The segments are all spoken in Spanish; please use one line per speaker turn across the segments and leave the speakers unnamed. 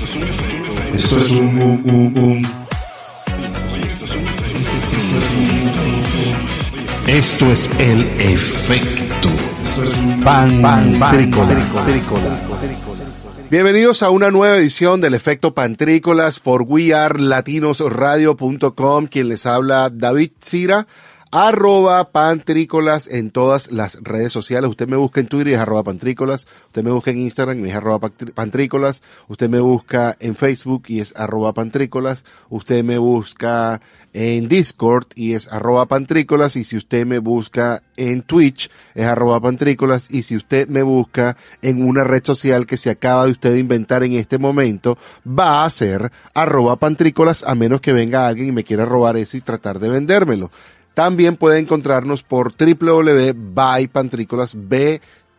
Esto es un, un, un, un. Esto es el efecto pan,
Bienvenidos a una nueva edición del Efecto Pantrícolas por wearelatinosradio.com. Quien les habla, David Cira arroba pantrícolas en todas las redes sociales. Usted me busca en Twitter y es arroba pantrícolas. Usted me busca en Instagram y es arroba pantrícolas. Usted me busca en Facebook y es arroba pantrícolas. Usted me busca en Discord y es arroba pantrícolas. Y si usted me busca en Twitch es arroba pantrícolas. Y si usted me busca en una red social que se acaba de usted inventar en este momento, va a ser arroba pantrícolas a menos que venga alguien y me quiera robar eso y tratar de vendérmelo. También puede encontrarnos por www.bypantrícolas,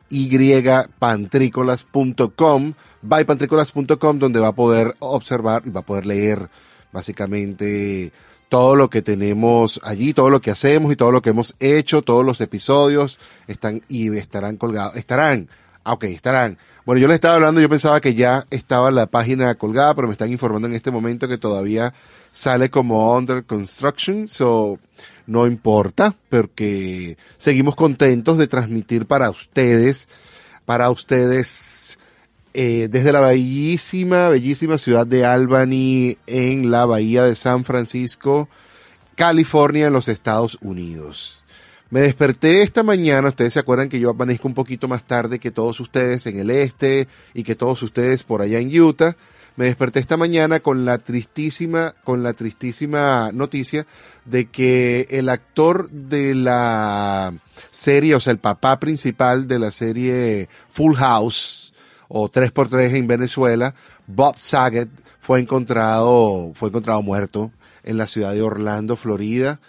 bypantrícolas.com, bypantrícolas.com, donde va a poder observar y va a poder leer básicamente todo lo que tenemos allí, todo lo que hacemos y todo lo que hemos hecho, todos los episodios están y estarán colgados, estarán, ah, ok, estarán. Bueno, yo les estaba hablando, yo pensaba que ya estaba la página colgada, pero me están informando en este momento que todavía sale como under construction, so no importa, porque seguimos contentos de transmitir para ustedes, para ustedes, eh, desde la bellísima, bellísima ciudad de Albany, en la bahía de San Francisco, California, en los Estados Unidos. Me desperté esta mañana, ustedes se acuerdan que yo amanezco un poquito más tarde que todos ustedes en el este y que todos ustedes por allá en Utah me desperté esta mañana con la tristísima, con la tristísima noticia de que el actor de la serie, o sea, el papá principal de la serie Full House o 3x3 en Venezuela, Bob Saget, fue encontrado, fue encontrado muerto en la ciudad de Orlando, Florida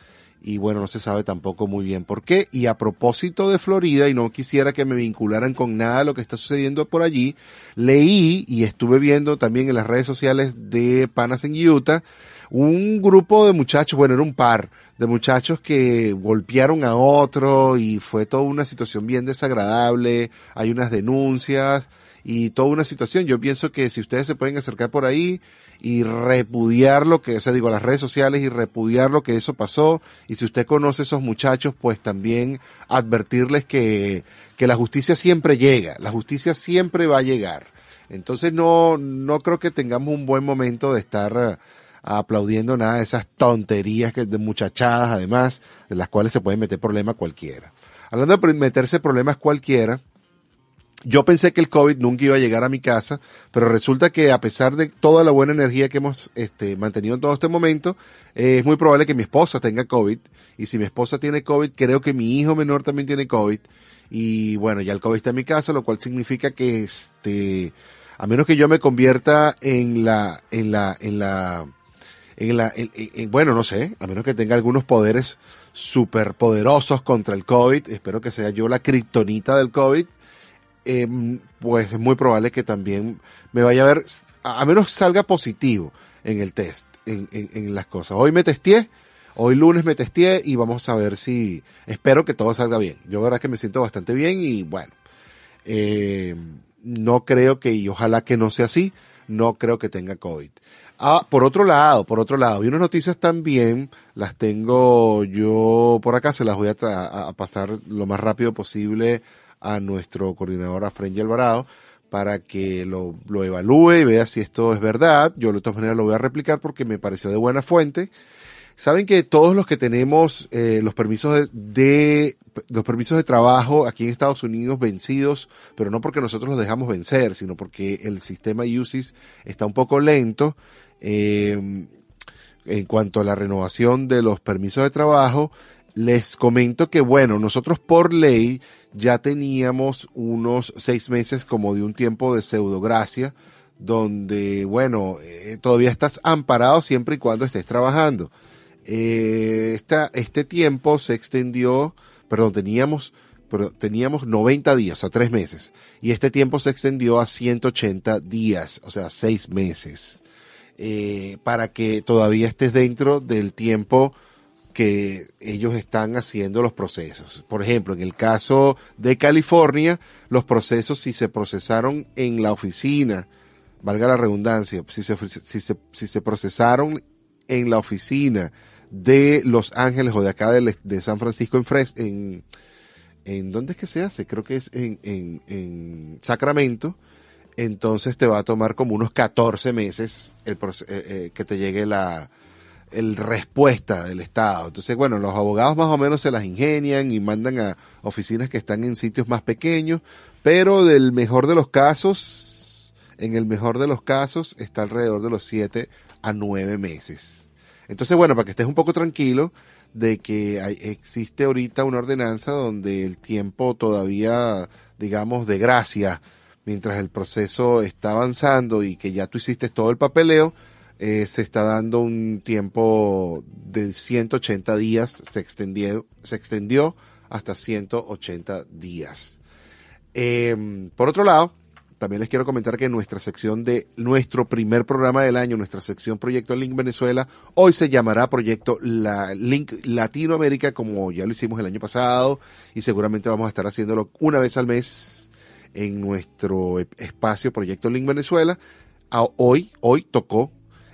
y bueno, no se sabe tampoco muy bien por qué. Y a propósito de Florida, y no quisiera que me vincularan con nada de lo que está sucediendo por allí, leí y estuve viendo también en las redes sociales de Panas en Utah, un grupo de muchachos, bueno, era un par de muchachos que golpearon a otro y fue toda una situación bien desagradable, hay unas denuncias y toda una situación. Yo pienso que si ustedes se pueden acercar por ahí, y repudiar lo que, o sea, digo, las redes sociales y repudiar lo que eso pasó. Y si usted conoce a esos muchachos, pues también advertirles que, que la justicia siempre llega, la justicia siempre va a llegar. Entonces no, no creo que tengamos un buen momento de estar eh, aplaudiendo nada de esas tonterías que, de muchachadas, además, de las cuales se puede meter problema cualquiera. Hablando de meterse problemas cualquiera, yo pensé que el COVID nunca iba a llegar a mi casa, pero resulta que a pesar de toda la buena energía que hemos este, mantenido en todo este momento, eh, es muy probable que mi esposa tenga COVID. Y si mi esposa tiene COVID, creo que mi hijo menor también tiene COVID. Y bueno, ya el COVID está en mi casa, lo cual significa que este, a menos que yo me convierta en la, en la, en la, en la, bueno, no sé, a menos que tenga algunos poderes superpoderosos contra el COVID, espero que sea yo la kriptonita del COVID, eh, pues es muy probable que también me vaya a ver, a menos salga positivo en el test, en, en, las cosas. Hoy me testé, hoy lunes me testé y vamos a ver si, espero que todo salga bien. Yo verdad que me siento bastante bien y bueno, eh, no creo que, y ojalá que no sea así, no creo que tenga COVID. Ah, por otro lado, por otro lado, vi unas noticias también, las tengo yo por acá, se las voy a, a pasar lo más rápido posible a nuestro coordinador Afrenji Alvarado para que lo, lo evalúe y vea si esto es verdad. Yo de todas maneras lo voy a replicar porque me pareció de buena fuente. Saben que todos los que tenemos eh, los permisos de, los permisos de trabajo aquí en Estados Unidos vencidos, pero no porque nosotros los dejamos vencer, sino porque el sistema UCIS está un poco lento eh, en cuanto a la renovación de los permisos de trabajo. Les comento que bueno, nosotros por ley ya teníamos unos seis meses como de un tiempo de pseudogracia, donde, bueno, eh, todavía estás amparado siempre y cuando estés trabajando. Eh, este tiempo se extendió, perdón, teníamos, teníamos 90 días, o tres meses, y este tiempo se extendió a 180 días, o sea, seis meses, eh, para que todavía estés dentro del tiempo que ellos están haciendo los procesos. Por ejemplo, en el caso de California, los procesos si se procesaron en la oficina valga la redundancia, si se, si se, si se procesaron en la oficina de Los Ángeles o de acá de, de San Francisco en Fres, en, en ¿dónde es que se hace? Creo que es en, en, en Sacramento, entonces te va a tomar como unos 14 meses el, eh, eh, que te llegue la el respuesta del Estado. Entonces, bueno, los abogados más o menos se las ingenian y mandan a oficinas que están en sitios más pequeños, pero del mejor de los casos, en el mejor de los casos, está alrededor de los 7 a 9 meses. Entonces, bueno, para que estés un poco tranquilo de que hay, existe ahorita una ordenanza donde el tiempo todavía, digamos, de gracia, mientras el proceso está avanzando y que ya tú hiciste todo el papeleo, eh, se está dando un tiempo de 180 días, se extendió, hasta 180 días. Eh, por otro lado, también les quiero comentar que nuestra sección de nuestro primer programa del año, nuestra sección Proyecto Link Venezuela, hoy se llamará Proyecto Link Latinoamérica, como ya lo hicimos el año pasado, y seguramente vamos a estar haciéndolo una vez al mes en nuestro espacio Proyecto Link Venezuela. hoy, hoy tocó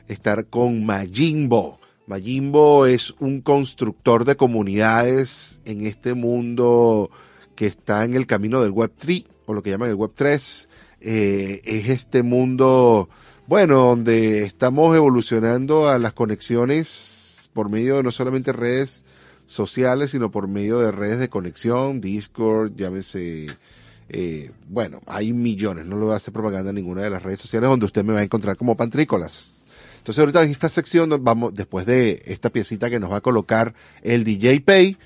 estar con Majimbo. Majimbo es un constructor de comunidades en este mundo que está en el camino del Web 3 o lo que llaman el Web 3 eh, es este mundo, bueno, donde estamos evolucionando a las conexiones por medio de no solamente redes sociales, sino por medio de redes de conexión, Discord, llámese, eh, bueno, hay millones, no le voy a hacer propaganda a ninguna de las redes sociales donde usted me va a encontrar como Pantrícolas. Entonces ahorita en esta sección vamos, después de esta piecita que nos va a colocar el DJ Pay,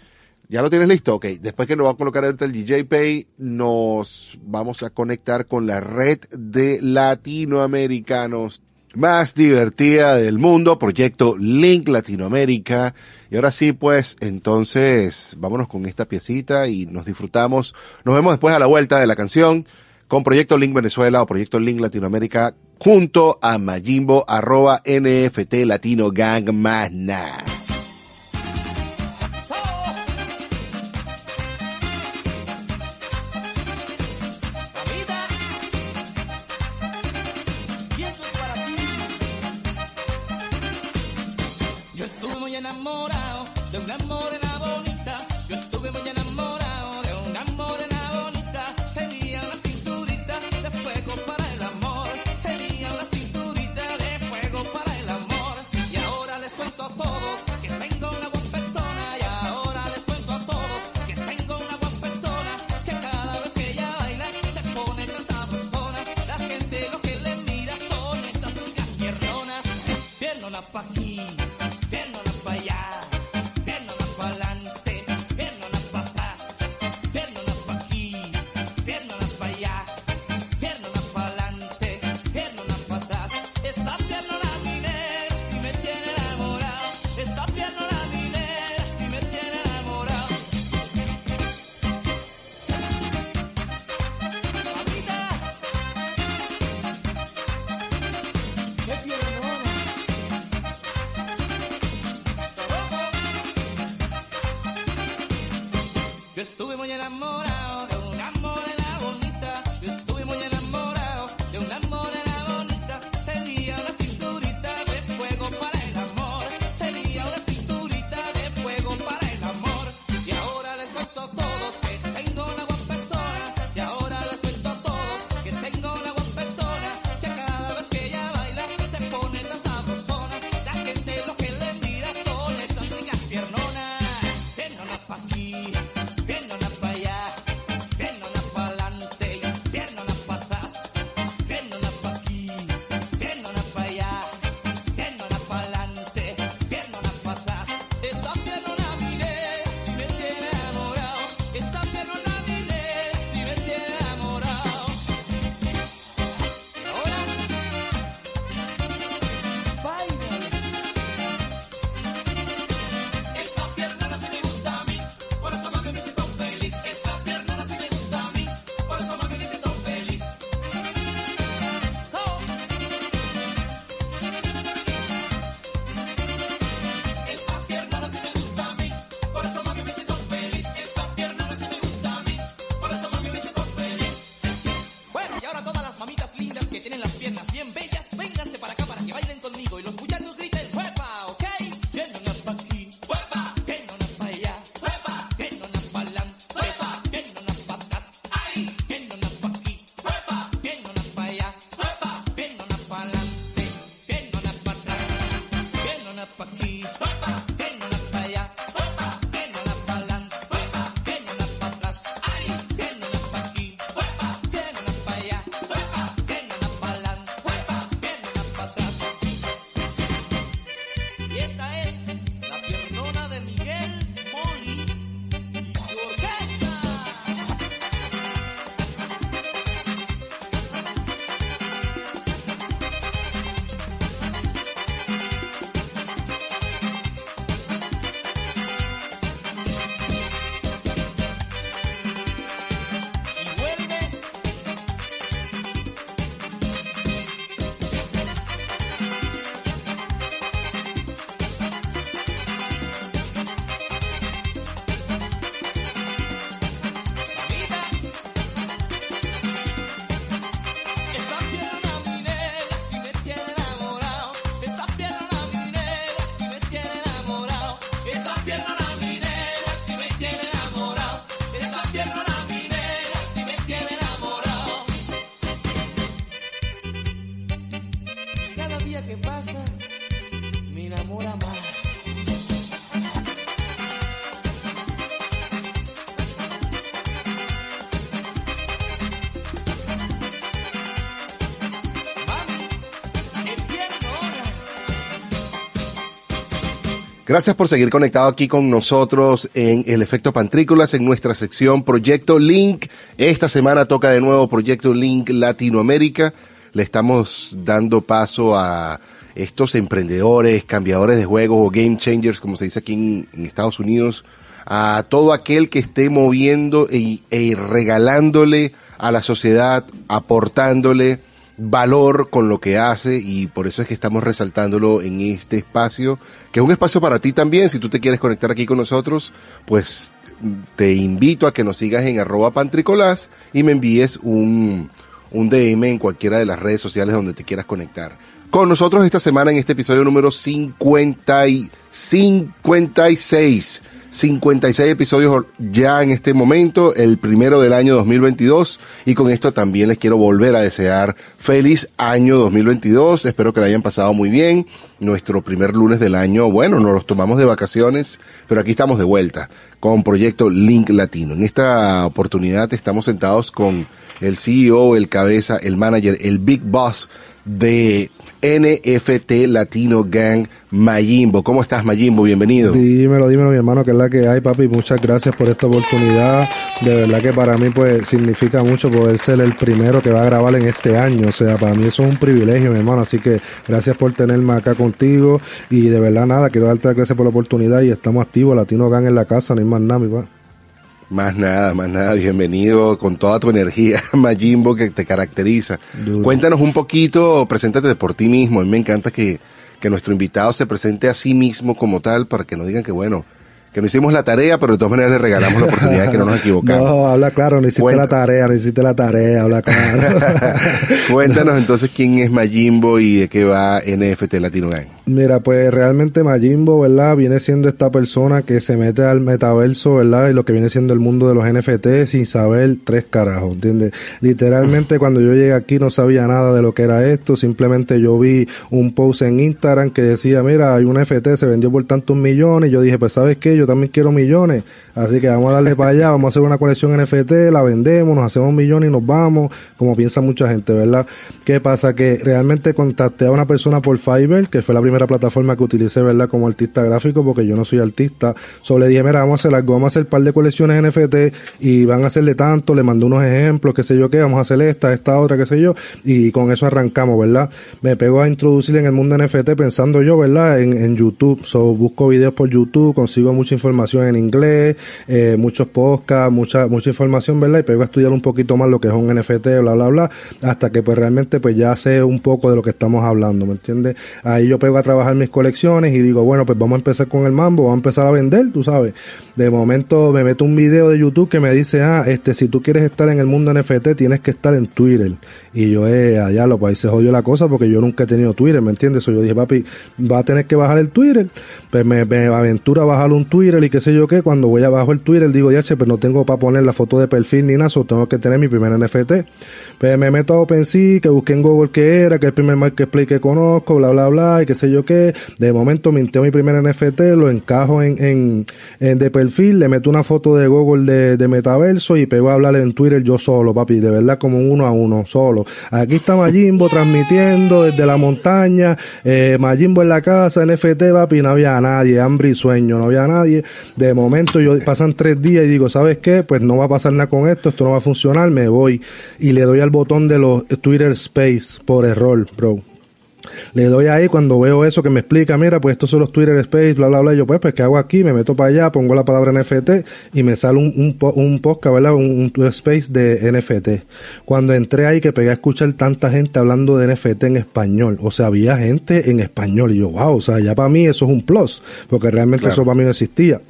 ¿Ya lo tienes listo? Ok. Después que nos va a colocar ahorita el DJ Pay, nos vamos a conectar con la red de latinoamericanos más divertida del mundo, proyecto Link Latinoamérica. Y ahora sí, pues, entonces, vámonos con esta piecita y nos disfrutamos. Nos vemos después a la vuelta de la canción con Proyecto Link Venezuela o Proyecto Link Latinoamérica junto a Majimbo arroba NFT Latino Gang Mana.
Viendo pa' pasa enamora.
Gracias por seguir conectado aquí con nosotros en el efecto Pantrícolas en nuestra sección Proyecto Link. Esta semana toca de nuevo Proyecto Link Latinoamérica. Le estamos dando paso a estos emprendedores, cambiadores de juegos o game changers, como se dice aquí en, en Estados Unidos, a todo aquel que esté moviendo e, e regalándole a la sociedad, aportándole valor con lo que hace y por eso es que estamos resaltándolo en este espacio, que es un espacio para ti también, si tú te quieres conectar aquí con nosotros, pues te invito a que nos sigas en arroba pantricolás y me envíes un, un DM en cualquiera de las redes sociales donde te quieras conectar. Con nosotros esta semana en este episodio número 50 y 56. 56 episodios ya en este momento, el primero del año 2022. Y con esto también les quiero volver a desear feliz año 2022. Espero que la hayan pasado muy bien. Nuestro primer lunes del año, bueno, nos los tomamos de vacaciones, pero aquí estamos de vuelta con Proyecto Link Latino. En esta oportunidad estamos sentados con el CEO, el cabeza, el manager, el big boss de NFT Latino Gang, Mayimbo. ¿Cómo estás, Mayimbo? Bienvenido.
Dímelo, dímelo, mi hermano, que es la que hay, papi. Muchas gracias por esta oportunidad. De verdad que para mí, pues, significa mucho poder ser el primero que va a grabar en este año. O sea, para mí eso es un privilegio, mi hermano. Así que gracias por tenerme acá contigo. Y de verdad, nada, quiero darte las gracias por la oportunidad. Y estamos activos, Latino Gang en la casa, no hay más nada, mi pa.
Más nada, más nada, bienvenido con toda tu energía, Mayimbo, que te caracteriza.
Duro.
Cuéntanos un poquito, preséntate por ti mismo. A mí me encanta que, que nuestro invitado se presente a sí mismo como tal, para que no digan que, bueno, que no hicimos la tarea, pero de todas maneras le regalamos la oportunidad de que no nos equivocamos.
No, habla claro, no hiciste la tarea, no hiciste la tarea, habla claro.
Cuéntanos entonces quién es Mayimbo y de qué va NFT Latino Gang.
Mira, pues realmente Majimbo, ¿verdad? Viene siendo esta persona que se mete al metaverso, ¿verdad? Y lo que viene siendo el mundo de los NFT sin saber tres carajos, ¿entiendes? Literalmente cuando yo llegué aquí no sabía nada de lo que era esto, simplemente yo vi un post en Instagram que decía, mira, hay un NFT, se vendió por tantos millones, y yo dije, pues ¿sabes qué? Yo también quiero millones, así que vamos a darle para allá, vamos a hacer una colección NFT, la vendemos, nos hacemos millones y nos vamos, como piensa mucha gente, ¿verdad? ¿Qué pasa? Que realmente contacté a una persona por Fiverr, que fue la primera plataforma que utilicé, ¿verdad? Como artista gráfico, porque yo no soy artista. Solo le dije, mira, vamos a hacer algo, vamos a hacer un par de colecciones NFT y van a hacerle tanto, le mandé unos ejemplos, qué sé yo qué, vamos a hacer esta, esta otra, qué sé yo, y con eso arrancamos, ¿verdad? Me pego a introducir en el mundo NFT pensando yo, ¿verdad? En, en YouTube, so busco videos por YouTube, consigo mucha información en inglés, eh, muchos podcasts, mucha, mucha información, ¿verdad? Y pego a estudiar un poquito más lo que es un NFT, bla, bla, bla, hasta que pues realmente pues ya sé un poco de lo que estamos hablando, ¿me entiendes? Ahí yo pego a trabajar mis colecciones y digo, bueno, pues vamos a empezar con el mambo, vamos a empezar a vender, tú sabes. De momento me meto un video de YouTube que me dice, ah, este, si tú quieres estar en el mundo NFT, tienes que estar en Twitter. Y yo, eh, allá lo, pues ahí se jodió la cosa porque yo nunca he tenido Twitter, ¿me entiendes? So, yo dije, papi, va a tener que bajar el Twitter. Pues me, me aventura a bajar un Twitter y qué sé yo qué. Cuando voy abajo el Twitter, digo, ya, che, pero no tengo para poner la foto de perfil ni nada, so tengo que tener mi primer NFT. Pues me meto a OpenSea, que busqué en Google qué era, que es el primer marketplace que conozco, bla, bla, bla, y qué sé yo qué. De momento minteo mi primer NFT, lo encajo en, en, en de perfil, le meto una foto de Google de, de metaverso y pego a hablar en Twitter yo solo, papi, de verdad como un uno a uno, solo. Aquí está Majimbo transmitiendo desde la montaña, eh, Majimbo en la casa, NFT, papi, no había nadie, hambre y sueño, no había nadie. De momento yo pasan tres días y digo, ¿sabes qué? Pues no va a pasar nada con esto, esto no va a funcionar, me voy y le doy al botón de los Twitter Space por error, bro. Le doy ahí cuando veo eso que me explica, mira, pues estos son los Twitter Space, bla, bla, bla. Yo, pues, pues, ¿qué hago aquí? Me meto para allá, pongo la palabra NFT y me sale un, un, un podcast, ¿verdad? Un, un Twitter Space de NFT. Cuando entré ahí que pegué a escuchar tanta gente hablando de NFT en español. O sea, había gente en español. Y yo, wow, o sea, ya para mí eso es un plus, porque realmente
Claro.
eso para mí no existía.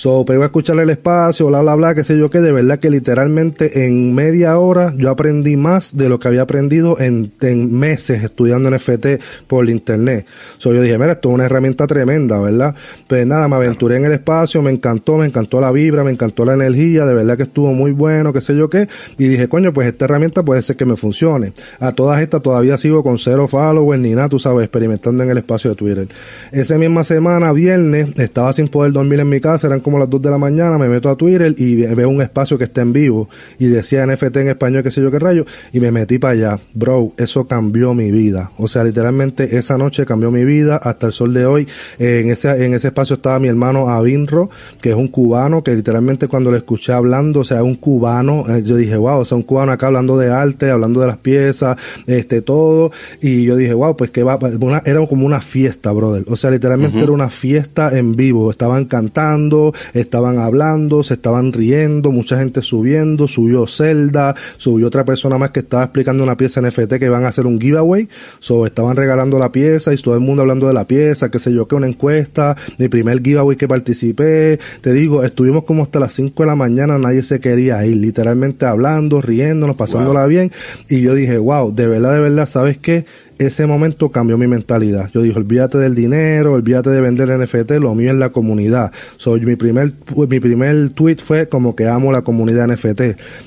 So, pego a escuchar el espacio, bla, bla, bla, qué sé yo qué, de verdad que literalmente en media hora yo aprendí más de lo que había aprendido en, en meses estudiando NFT por internet. So, yo dije, mira, esto es una herramienta tremenda, ¿verdad? Pues nada, me aventuré en el espacio, me encantó, me encantó la vibra, me encantó la energía, de verdad que estuvo muy bueno, qué sé yo qué, y dije, coño, pues esta herramienta puede ser que me funcione. A todas estas todavía sigo con cero followers ni nada, tú sabes, experimentando en el espacio de Twitter. Esa misma semana, viernes, estaba sin poder dormir en mi casa, eran como las 2 de la mañana, me meto a Twitter y ve- veo un espacio que está en vivo y decía NFT en español, qué sé yo qué rayo, y me metí para allá. Bro, eso cambió mi vida. O sea, literalmente esa noche cambió mi vida hasta el sol de hoy. Eh, en ese en ese espacio estaba mi hermano Avinro, que es un cubano que literalmente cuando lo escuché hablando, o sea, un cubano, eh, yo dije, wow, o sea, un cubano acá hablando de arte, hablando de las piezas, este todo, y yo dije, wow, pues que va, una, era como una fiesta, brother. O sea, literalmente era una fiesta en vivo. Estaban cantando, estaban hablando, se estaban riendo, mucha gente subiendo, subió Zelda, subió otra persona más que estaba explicando una pieza NFT que iban a hacer un giveaway, so estaban regalando la pieza y todo el mundo hablando de la pieza, qué sé yo, que una encuesta, mi primer giveaway que participé, te digo, estuvimos como hasta las 5 de la mañana, nadie se quería ir, literalmente hablando, riéndonos, pasándola bien, y yo dije, wow, de verdad, de verdad, ¿sabes qué? Ese momento cambió mi mentalidad. Yo dije, olvídate del dinero, olvídate de vender NFT, lo mío es la comunidad. Soy mi primer mi primer tweet fue como que amo la comunidad NFT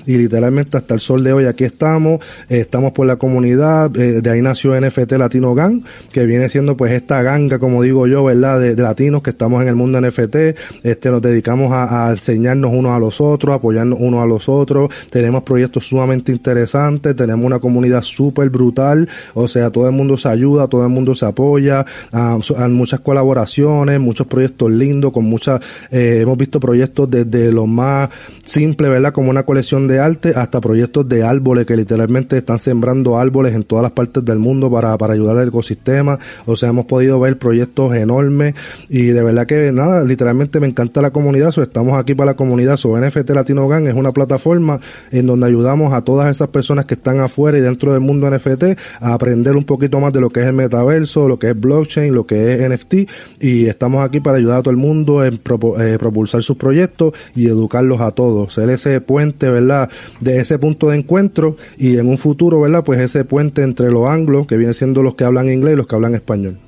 y literalmente hasta el sol de hoy aquí estamos, eh, estamos por la comunidad, eh, de ahí nació NFT Latino Gang, que viene siendo pues esta ganga, como digo yo, ¿verdad? De, latinos que estamos en el mundo NFT, este nos dedicamos a, a enseñarnos unos a los otros, apoyarnos unos a los otros, tenemos proyectos sumamente interesantes, tenemos una comunidad súper brutal, o sea, todo el mundo se ayuda, todo el mundo se apoya, hay muchas colaboraciones, muchos proyectos lindos, con muchas, eh, hemos visto proyectos desde lo más simple, ¿verdad? Como una colección de arte, hasta proyectos de árboles que literalmente están sembrando árboles en todas las partes del mundo para, para ayudar al ecosistema, o sea, hemos podido ver proyectos enormes y de verdad que nada, literalmente me encanta la comunidad, estamos aquí para la comunidad, so NFT Latino Gang es una plataforma en donde ayudamos a todas esas personas que están afuera y dentro del mundo NFT a aprender un poquito más de lo que es el metaverso, lo que es blockchain, lo que es NFT y estamos aquí para ayudar a todo el mundo en eh, propulsar sus proyectos y educarlos a todos, ser ese puente, ¿verdad? De ese punto de encuentro y en un futuro, ¿verdad? Pues ese puente entre los anglos, que vienen siendo los que hablan inglés y los que hablan español.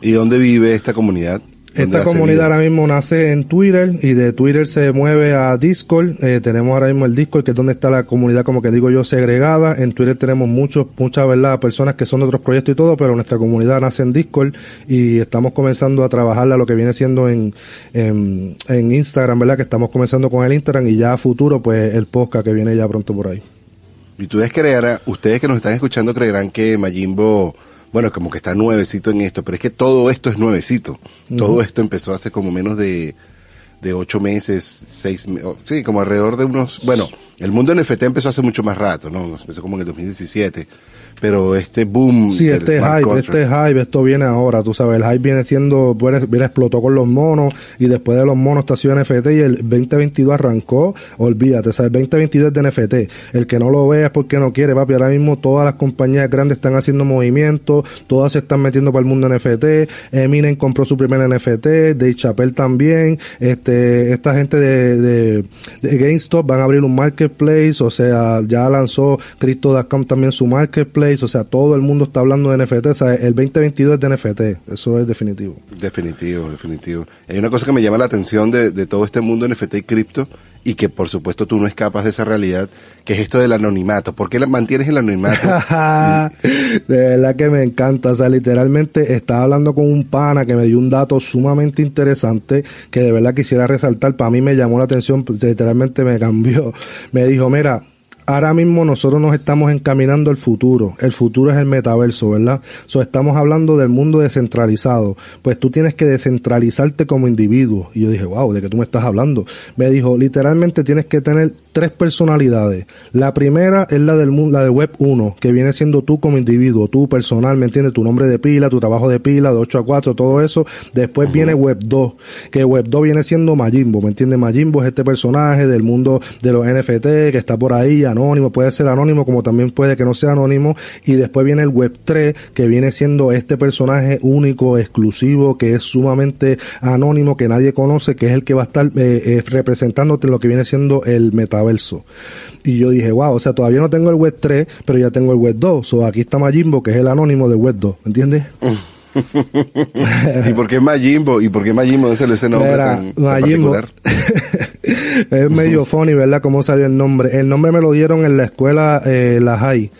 ¿Y dónde vive esta comunidad? ¿Dónde
Esta comunidad ahora mismo nace en Twitter y de Twitter se mueve a Discord. Eh, tenemos ahora mismo el Discord, que es donde está la comunidad, como que digo yo, segregada. En Twitter tenemos muchos, muchas, ¿verdad? Personas que son de otros proyectos y todo, pero nuestra comunidad nace en Discord y estamos comenzando a trabajarla lo que viene siendo en, en, en Instagram, ¿verdad? Que estamos comenzando con el Instagram y ya a futuro, pues el podcast que viene ya pronto por ahí.
Y ustedes creerán, ustedes que nos están escuchando creerán que Majimbo, bueno, como que está nuevecito en esto, pero es que todo esto es nuevecito. Todo esto empezó hace como menos de, de ocho meses, seis, oh, sí, como alrededor de unos, bueno, el mundo NFT empezó hace mucho más rato, ¿no? Empezó como en el 2017. Pero este boom
Sí,
del
este
smart
hype,
contract-
este hype, esto viene ahora, tú sabes, el hype viene siendo, viene, explotó con los monos y después de los monos está sido NFT y el 2022 arrancó, olvídate, ¿sabes? El 2022 es de NFT, el que no lo vea es porque no quiere, papi, ahora mismo todas las compañías grandes están haciendo movimientos, todas se están metiendo para el mundo NFT, Eminem compró su primer NFT, Dave Chappelle también, este, esta gente de, de, de GameStop van a abrir un marketplace, o sea, ya lanzó Crypto.com también su marketplace, o sea, todo el mundo está hablando de NFT, o sea, el 2022 es de NFT, eso es definitivo.
Definitivo, definitivo. Hay una cosa que me llama la atención de, de todo este mundo NFT y cripto y que por supuesto tú no escapas de esa realidad, que es esto del anonimato. ¿Por qué mantienes el anonimato?
de verdad que me encanta, o sea, literalmente estaba hablando con un pana que me dio un dato sumamente interesante que de verdad quisiera resaltar, para mí me llamó la atención, pues, literalmente me cambió, me dijo, mira, Ahora mismo nosotros nos estamos encaminando al futuro. El futuro es el metaverso, ¿verdad? So, estamos hablando del mundo descentralizado. Pues tú tienes que descentralizarte como individuo. Y yo dije, wow, ¿de qué tú me estás hablando? Me dijo, literalmente tienes que tener tres personalidades. La primera es la del, mu- la del web 1, que viene siendo tú como individuo, tú personal, ¿me entiendes? Tu nombre de pila, tu trabajo de pila, de 8 a 4, todo eso. Después viene web 2, que web 2 viene siendo Majimbo, ¿me entiendes? Majimbo es este personaje del mundo de los NFT que está por ahí, anónimo, puede ser anónimo como también puede que no sea anónimo. Y después viene el web 3, que viene siendo este personaje único, exclusivo, que es sumamente anónimo, que nadie conoce, que es el que va a estar eh, eh, representándote en lo que viene siendo el metaverso. Y yo dije, wow, o sea, todavía no tengo el web 3, pero ya tengo el web 2. So, aquí está Majimbo, que es el anónimo del web 2, ¿me entiendes?
¿Y por qué Majimbo? ¿Y por qué Majimbo? ¿Dónde sale ese nombre
Mira,
tan, tan
Majimbo.
particular?
es medio funny, ¿verdad? ¿Cómo salió el nombre? El nombre me lo dieron en la escuela eh, La High.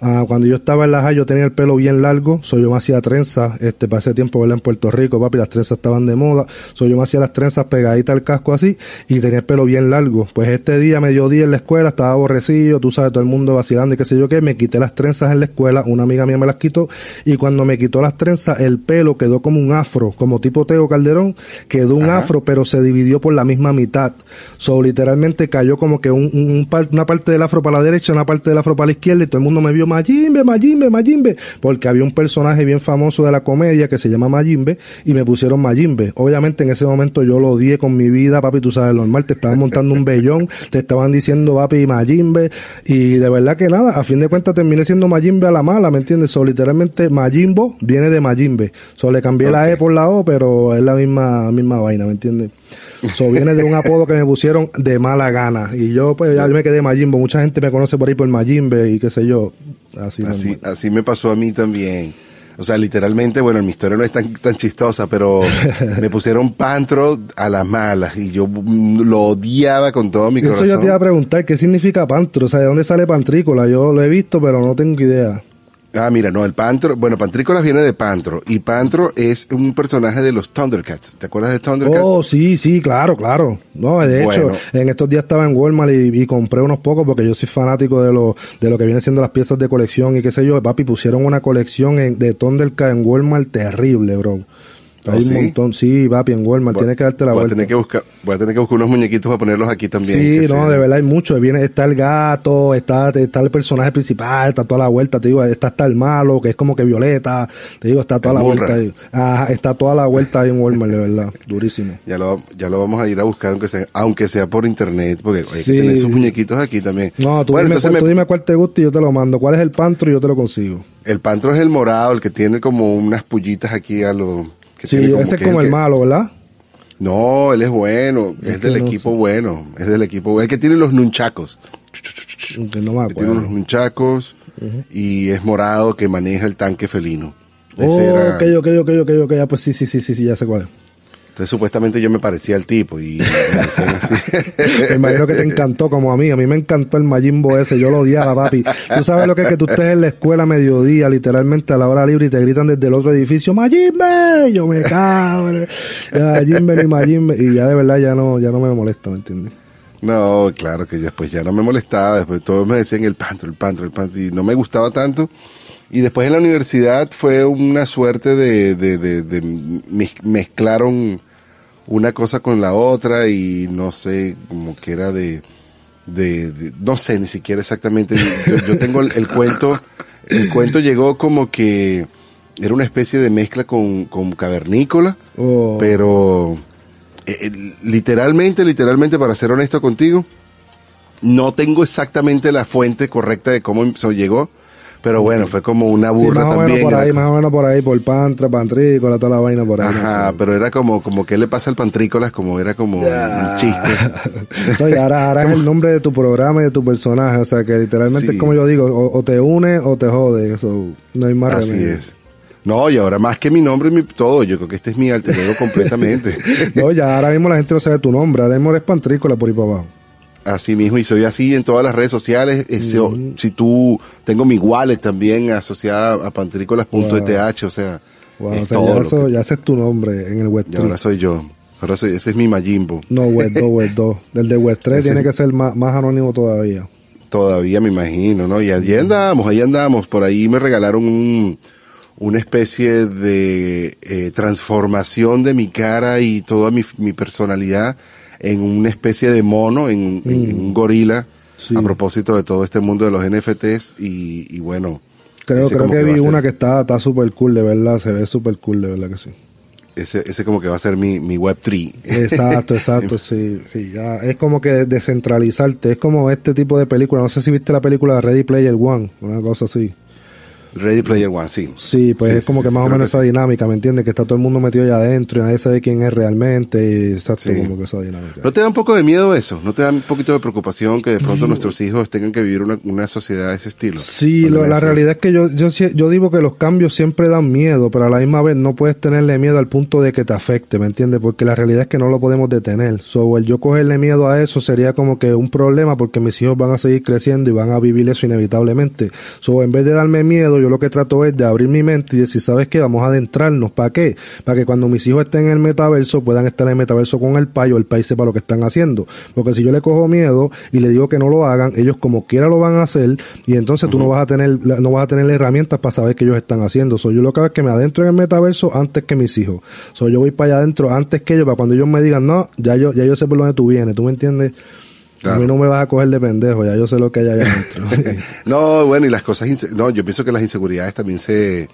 Ah, cuando yo estaba en La High, yo tenía el pelo bien largo, so yo me hacía trenzas, este, para ese tiempo, ¿verdad? En Puerto Rico, papi, las trenzas estaban de moda, so yo me hacía las trenzas pegaditas al casco así, y tenía el pelo bien largo. Pues este día, mediodía en la escuela, estaba aborrecido, tú sabes, todo el mundo vacilando y qué sé yo qué, me quité las trenzas en la escuela, una amiga mía me las quitó, y cuando me quitó las trenzas, el pelo quedó como un afro, como tipo Teo Calderón, quedó un afro, pero se dividió por la misma mitad. So, literalmente cayó como que un, un- una parte del afro para la derecha, una parte del afro para la izquierda, y todo el mundo me vio Majimbe, Majimbe, Majimbe, porque había un personaje bien famoso de la comedia que se llama Majimbe, y me pusieron Majimbe. Obviamente en ese momento yo lo odié con mi vida, papi, tú sabes, normal, te estaban montando un vellón, te estaban diciendo, papi, Majimbe, y de verdad que nada, a fin de cuentas terminé siendo Majimbe a la mala, ¿me entiendes? So, literalmente Majimbo viene de Majimbe. So, le cambié la E por la O, pero es la misma, misma vaina, ¿me entiendes? So, viene de un apodo que me pusieron de mala gana. Y yo, pues, ya me quedé Majimbo. Mucha gente me conoce por ahí por Majimbe y qué sé yo. Así,
Así,
normal.
así me pasó a mí también. O sea, literalmente, bueno, mi historia no es tan, tan chistosa, pero me pusieron pantro a las malas y yo lo odiaba con todo mi
Eso
corazón.
yo te iba a preguntar, ¿qué significa pantro? O sea, ¿de dónde sale pantrícola? Yo lo he visto, pero no tengo idea.
Ah, mira, no, el Pantro, bueno, Pantrícolas viene de Pantro, y Pantro es un personaje de los Thundercats. ¿Te acuerdas de Thundercats?
Oh, sí, sí, claro, claro. No, de hecho, en estos días estaba en Walmart y, y compré unos pocos porque yo soy fanático de lo, de lo que viene siendo las piezas de colección y qué sé yo. Papi, pusieron una colección en- de Thundercat en Walmart terrible, bro. Hay
¿Oh,
un montón, sí, papi, en Walmart,
Voy-
tienes que darte la
voy
vuelta.
A tener que buscar, voy a tener que buscar unos muñequitos para ponerlos aquí también.
Sí, no, de verdad hay mucho. Viene, está el gato, está, está el personaje principal, está toda la vuelta, te digo, está hasta el malo, que es como que violeta, te digo, está toda la vuelta. Ajá, está toda la vuelta ahí en Walmart, de verdad, durísimo.
Ya lo, ya lo vamos a ir a buscar, aunque sea, aunque sea por internet, porque hay
Sí.
que tener sus muñequitos aquí también.
No, tú,
bueno,
dime,
entonces
cuál, tú
me-
dime cuál te gusta y yo te lo mando. ¿Cuál es el pantro y yo te lo consigo?
el Pantro es el morado, el que tiene como unas pullitas aquí a lo... que
Sí,
como
ese es como el
que-
malo, ¿verdad?
No, él es bueno, es,
Es
del
no
equipo
sé.
bueno, es del equipo bueno. El que tiene los nunchacos.
Que no me
que tiene
acuerdo.
nunchacos y es morado que maneja el tanque felino. Ese
Oh,
era-
ok, ok, ok, ok, ok, ya, pues sí, sí, sí, sí, sí, ya sé cuál es.
Entonces supuestamente yo me parecía al tipo y me decían así.
Me imagino que te encantó como a mí. A mí me encantó el Majimbo ese. Yo lo odiaba, papi. Tú sabes lo que es que tú estés en la escuela a mediodía, literalmente a la hora libre, y te gritan desde el otro edificio, ¡Majimbe! Yo me cago. Majimbe ni Majimbe. Y ya de verdad ya no, ya no me molesta, ¿me entiendes?
No, claro que después ya no me molestaba, después todos me decían el pantro, el pantro, el pantro, y no me gustaba tanto. Y después en la universidad fue una suerte de, de, de, de mez- mezclaron una cosa con la otra y no sé, como que era de, de, de- no sé ni siquiera exactamente. Yo, yo tengo el, el cuento, el cuento llegó como que era una especie de mezcla con, con cavernícola,
Oh.
pero eh, eh, literalmente, literalmente, para ser honesto contigo, no tengo exactamente la fuente correcta de cómo eso llegó, pero bueno, fue como una
Sí,
burla
más o
también.
menos por ahí,
como-
más o menos por ahí, por Pantra, Pantrícola, toda la vaina por ahí.
Ajá, pero era como, como que le pasa al pantrícolas, como era como un chiste.
No, y ahora, ahora es el nombre de tu programa y de tu personaje, o sea que literalmente
Sí.
es como yo digo, o, o te une o te jode, eso no hay más
Así
remedio.
es. No, y ahora más que mi nombre, mi todo, yo creo que este es mi alter ego completamente.
No, ya ahora mismo la gente no sabe tu nombre, ahora mismo eres Pantrícola por ahí para abajo.
Así mismo, y soy así en todas las redes sociales. Ese- Si tú, tengo mi wallet también asociada a pantrícolas.eth, o sea,
Wow,
es
o sea,
todo
ya,
lo
eso,
que-
ya ese es tu nombre en el Web
y
3.
ahora soy yo. Ahora soy, ese es mi Majimbo.
No, Web 2, Web 2. El de Web 3
Ese-
tiene que ser más, más anónimo todavía.
Todavía me imagino, ¿no? Y allí andamos, ahí andamos. Por ahí me regalaron un, una especie de eh, transformación de mi cara y toda mi, mi personalidad en una especie de mono, en, en un gorila,
Mm. Sí.
a propósito de todo este mundo de los NFTs. Y, y bueno,
Creo, creo que,
a
vi una que está está súper cool, de verdad, se ve súper cool, de verdad que sí.
ese, ese como que va a ser mi, mi web 3.
Exacto, exacto, sí, sí, ya. Es como que descentralizarte, es como este tipo de película, no sé si viste la película Ready Player One, una cosa así.
Ready Player One, sí.
Sí, pues
Sí,
es como
sí,
que más o menos esa dinámica, ¿me entiendes? Que está todo el mundo metido allá adentro y nadie sabe quién es realmente, y exacto, como que esa dinámica.
¿No te da un poco de miedo eso? ¿No te da un poquito de preocupación que de pronto nuestros hijos tengan que vivir una, una sociedad de ese estilo?
Sí, lo- la realidad es que yo, yo digo que los cambios siempre dan miedo, pero a la misma vez no puedes tenerle miedo al punto de que te afecte, ¿me entiendes? Porque la realidad es que no lo podemos detener. So, el yo cogerle miedo a eso sería como que un problema porque mis hijos van a seguir creciendo y van a vivir eso inevitablemente. So, en vez de darme miedo, yo lo que trato es de abrir mi mente y decir, ¿sabes qué? Vamos a adentrarnos. ¿Para qué? Para que cuando mis hijos estén en el metaverso puedan estar en el metaverso con el payo, el país sepa lo que están haciendo. Porque si yo le cojo miedo y le digo que no lo hagan, ellos como quiera lo van a hacer y entonces tú no vas a tener no vas a tener herramientas para saber qué ellos están haciendo. So, yo lo que hago es que me adentro en el metaverso antes que mis hijos. So, yo voy para allá adentro antes que ellos, para cuando ellos me digan, no, ya yo, ya yo sé por dónde tú vienes, ¿tú me entiendes? A mí no me vas a coger de pendejo, ya yo sé lo que hay allá adentro.
No, bueno, y las cosas, no, yo pienso que las inseguridades también se,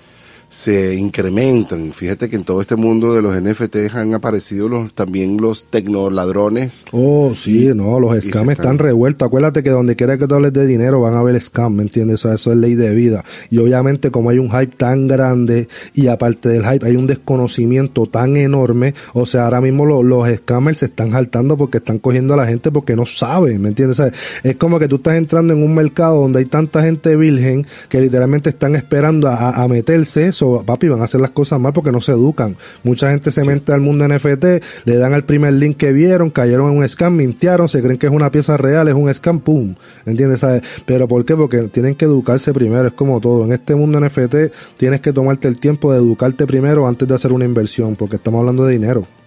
se incrementan. Fíjate que en todo este mundo de los NFTs han aparecido los, también los tecnoladrones.
Oh, sí, no, los scams
están-
están revueltos. Acuérdate que donde quiera que tú hables de dinero van a haber scam, ¿me entiendes? O sea, eso es ley de vida. Y obviamente como hay un hype tan grande y aparte del hype hay un desconocimiento tan enorme, o sea, ahora mismo lo- los scammers se están saltando porque están cogiendo a la gente porque no saben, ¿me entiendes? O sea, es como que tú estás entrando en un mercado donde hay tanta gente virgen que literalmente están esperando a, a- a meterse eso, papi, van a hacer las cosas mal porque no se educan. Mucha gente se mete al mundo NFT, le dan al primer link que vieron, cayeron en un scam, mintiaron, se creen que es una pieza real, es un scam, pum, ¿entiendes? ¿Sabes? Pero ¿por qué? Porque tienen que educarse primero, es como todo. En este mundo NFT tienes que tomarte el tiempo de educarte primero antes de hacer una inversión, porque estamos hablando de dinero.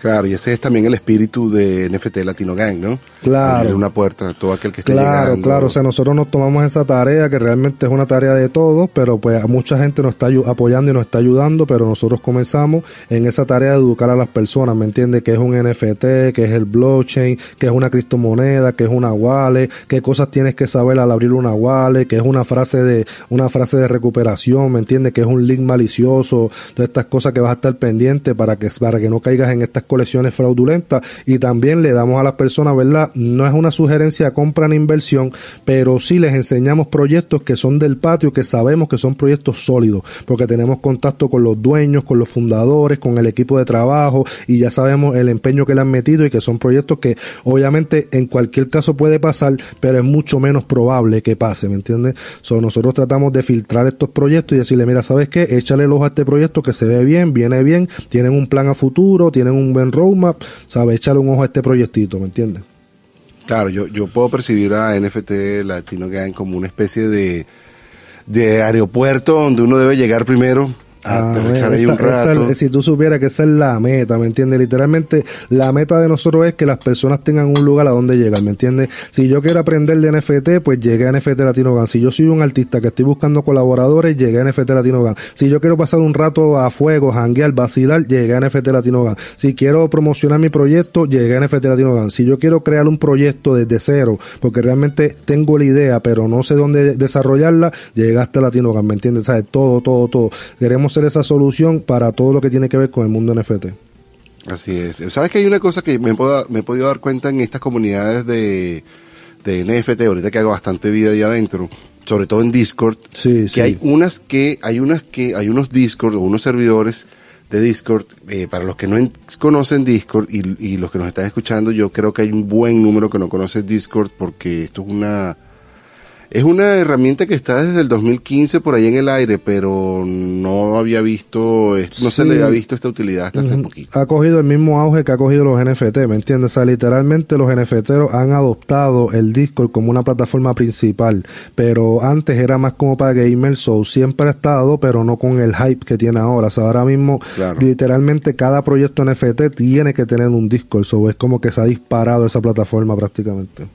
Claro, y ese es también el espíritu de NFT Latino Gang, ¿no?
Claro.
Abrirle una puerta a todo aquel que esté
Claro,
llegando.
claro, o sea, nosotros nos tomamos esa tarea que realmente es una tarea de todos, pero pues mucha gente nos está apoyando y nos está ayudando, pero nosotros comenzamos en esa tarea de educar a las personas, ¿me entiendes? Que es un NFT, que es el blockchain, que es una criptomoneda, que es una wallet, qué cosas tienes que saber al abrir una wallet, que es una frase de una frase de recuperación, ¿me entiendes? Que es un link malicioso, todas estas cosas que vas a estar pendiente para que para que no caigas en estas colecciones fraudulentas y también le damos a las personas, ¿verdad? No es una sugerencia compra ni inversión, pero sí les enseñamos proyectos que son del patio, que sabemos que son proyectos sólidos, porque tenemos contacto con los dueños, con los fundadores, con el equipo de trabajo y ya sabemos el empeño que le han metido y que son proyectos que obviamente en cualquier caso puede pasar, pero es mucho menos probable que pase, ¿me entiendes? So, nosotros tratamos de filtrar estos proyectos y decirle, mira, ¿sabes qué? Échale el ojo a este proyecto que se ve bien, viene bien, tienen un plan a futuro, tienen un buen roadmap, ¿sabes? Échale un ojo a este proyectito, ¿me entiendes?
Claro, yo, yo puedo percibir a NFT Latino Gang como una especie de, de aeropuerto donde uno debe llegar primero a
Ah,
aterrizar ahí
esa-
un
esa-
rato.
si tú supieras que esa es la meta, ¿me entiendes? Literalmente, la meta de nosotros es que las personas tengan un lugar a donde llegar, ¿me entiendes? Si yo quiero aprender de NFT, pues llegué a NFT Latino Gan. Si yo soy un artista que estoy buscando colaboradores, llegué a NFT Latino Gan. Si yo quiero pasar un rato a fuego, janguear, vacilar, llegué a NFT Latino Gan. Si quiero promocionar mi proyecto, llegué a NFT Latino Gan. Si yo quiero crear un proyecto desde cero, porque realmente tengo la idea, pero no sé dónde desarrollarla, llegaste a Latino Gan, ¿me entiendes? ¿Sabes? Todo, todo, todo. Queremos ser esa solución para todo lo que tiene que ver con el mundo NFT.
Así es. ¿Sabes que hay una cosa que me, puedo- me he podido dar cuenta en estas comunidades de, de NFT, ahorita que hago bastante vida ahí adentro, sobre todo en Discord,
Sí,
que
sí.
hay unas que, hay unas que, hay unos Discord o unos servidores de Discord, eh, para los que no en- conocen Discord y, y los que nos están escuchando, yo creo que hay un buen número que no conoce Discord porque esto es una, es una herramienta que está desde el 2015 por ahí en el aire, pero no había visto, no se le ha visto esta utilidad hasta hace poquito.
ha cogido el mismo auge que ha cogido los NFT, ¿me entiendes? O sea, literalmente los NFTeros han adoptado el Discord como una plataforma principal, pero antes era más como para gamers, so siempre ha estado, pero no con el hype que tiene ahora. O sea, ahora mismo,
Claro.
literalmente cada proyecto NFT tiene que tener un Discord, so es como que se ha disparado esa plataforma prácticamente.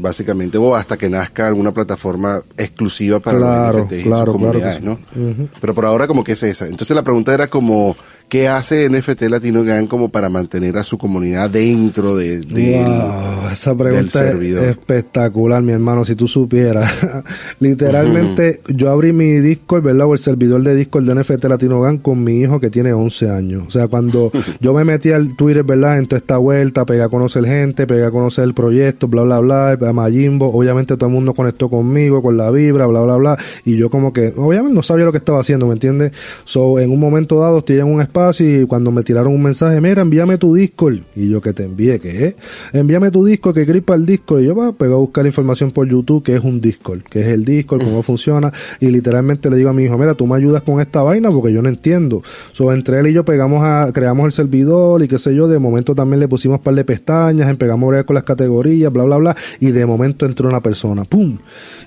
Básicamente, o hasta que nazca alguna plataforma exclusiva para
Claro,
los NFTs y
claro,
sus
claro que
comunidades,
sí.
¿no? Pero por ahora como que es esa. Entonces la pregunta era como, ¿qué hace NFT Latino Gang como para mantener a su comunidad dentro de, de-
Wow, esa
del
pregunta es espectacular, mi hermano, si tú supieras. Literalmente, yo abrí mi Discord, ¿verdad? O el servidor de Discord de NFT Latino Gang con mi hijo que tiene 11 años. O sea, cuando yo me metí al Twitter, ¿verdad? En toda esta vuelta, pegué a conocer gente, pegué a conocer el proyecto, bla, bla, bla, a Mayimbo, obviamente todo el mundo conectó conmigo, con la vibra, bla, bla, bla. Y yo como que, obviamente no sabía lo que estaba haciendo, ¿me entiendes? So, en un momento dado estoy en un espacio y cuando me tiraron un mensaje, mira, envíame tu Discord. Y yo que te envié, ¿qué? Envíame tu Discord, que para el Discord. Y yo va, pego a buscar información por YouTube, que es un Discord, que es el Discord, cómo funciona. Y literalmente le digo a mi hijo, mira, tú me ayudas con esta vaina porque yo no entiendo. So, entre él y yo pegamos a, creamos el servidor y qué sé yo, de momento también le pusimos un par de pestañas, empezamos a ver con las categorías, bla, bla, bla. Y de momento entró una persona, ¡pum!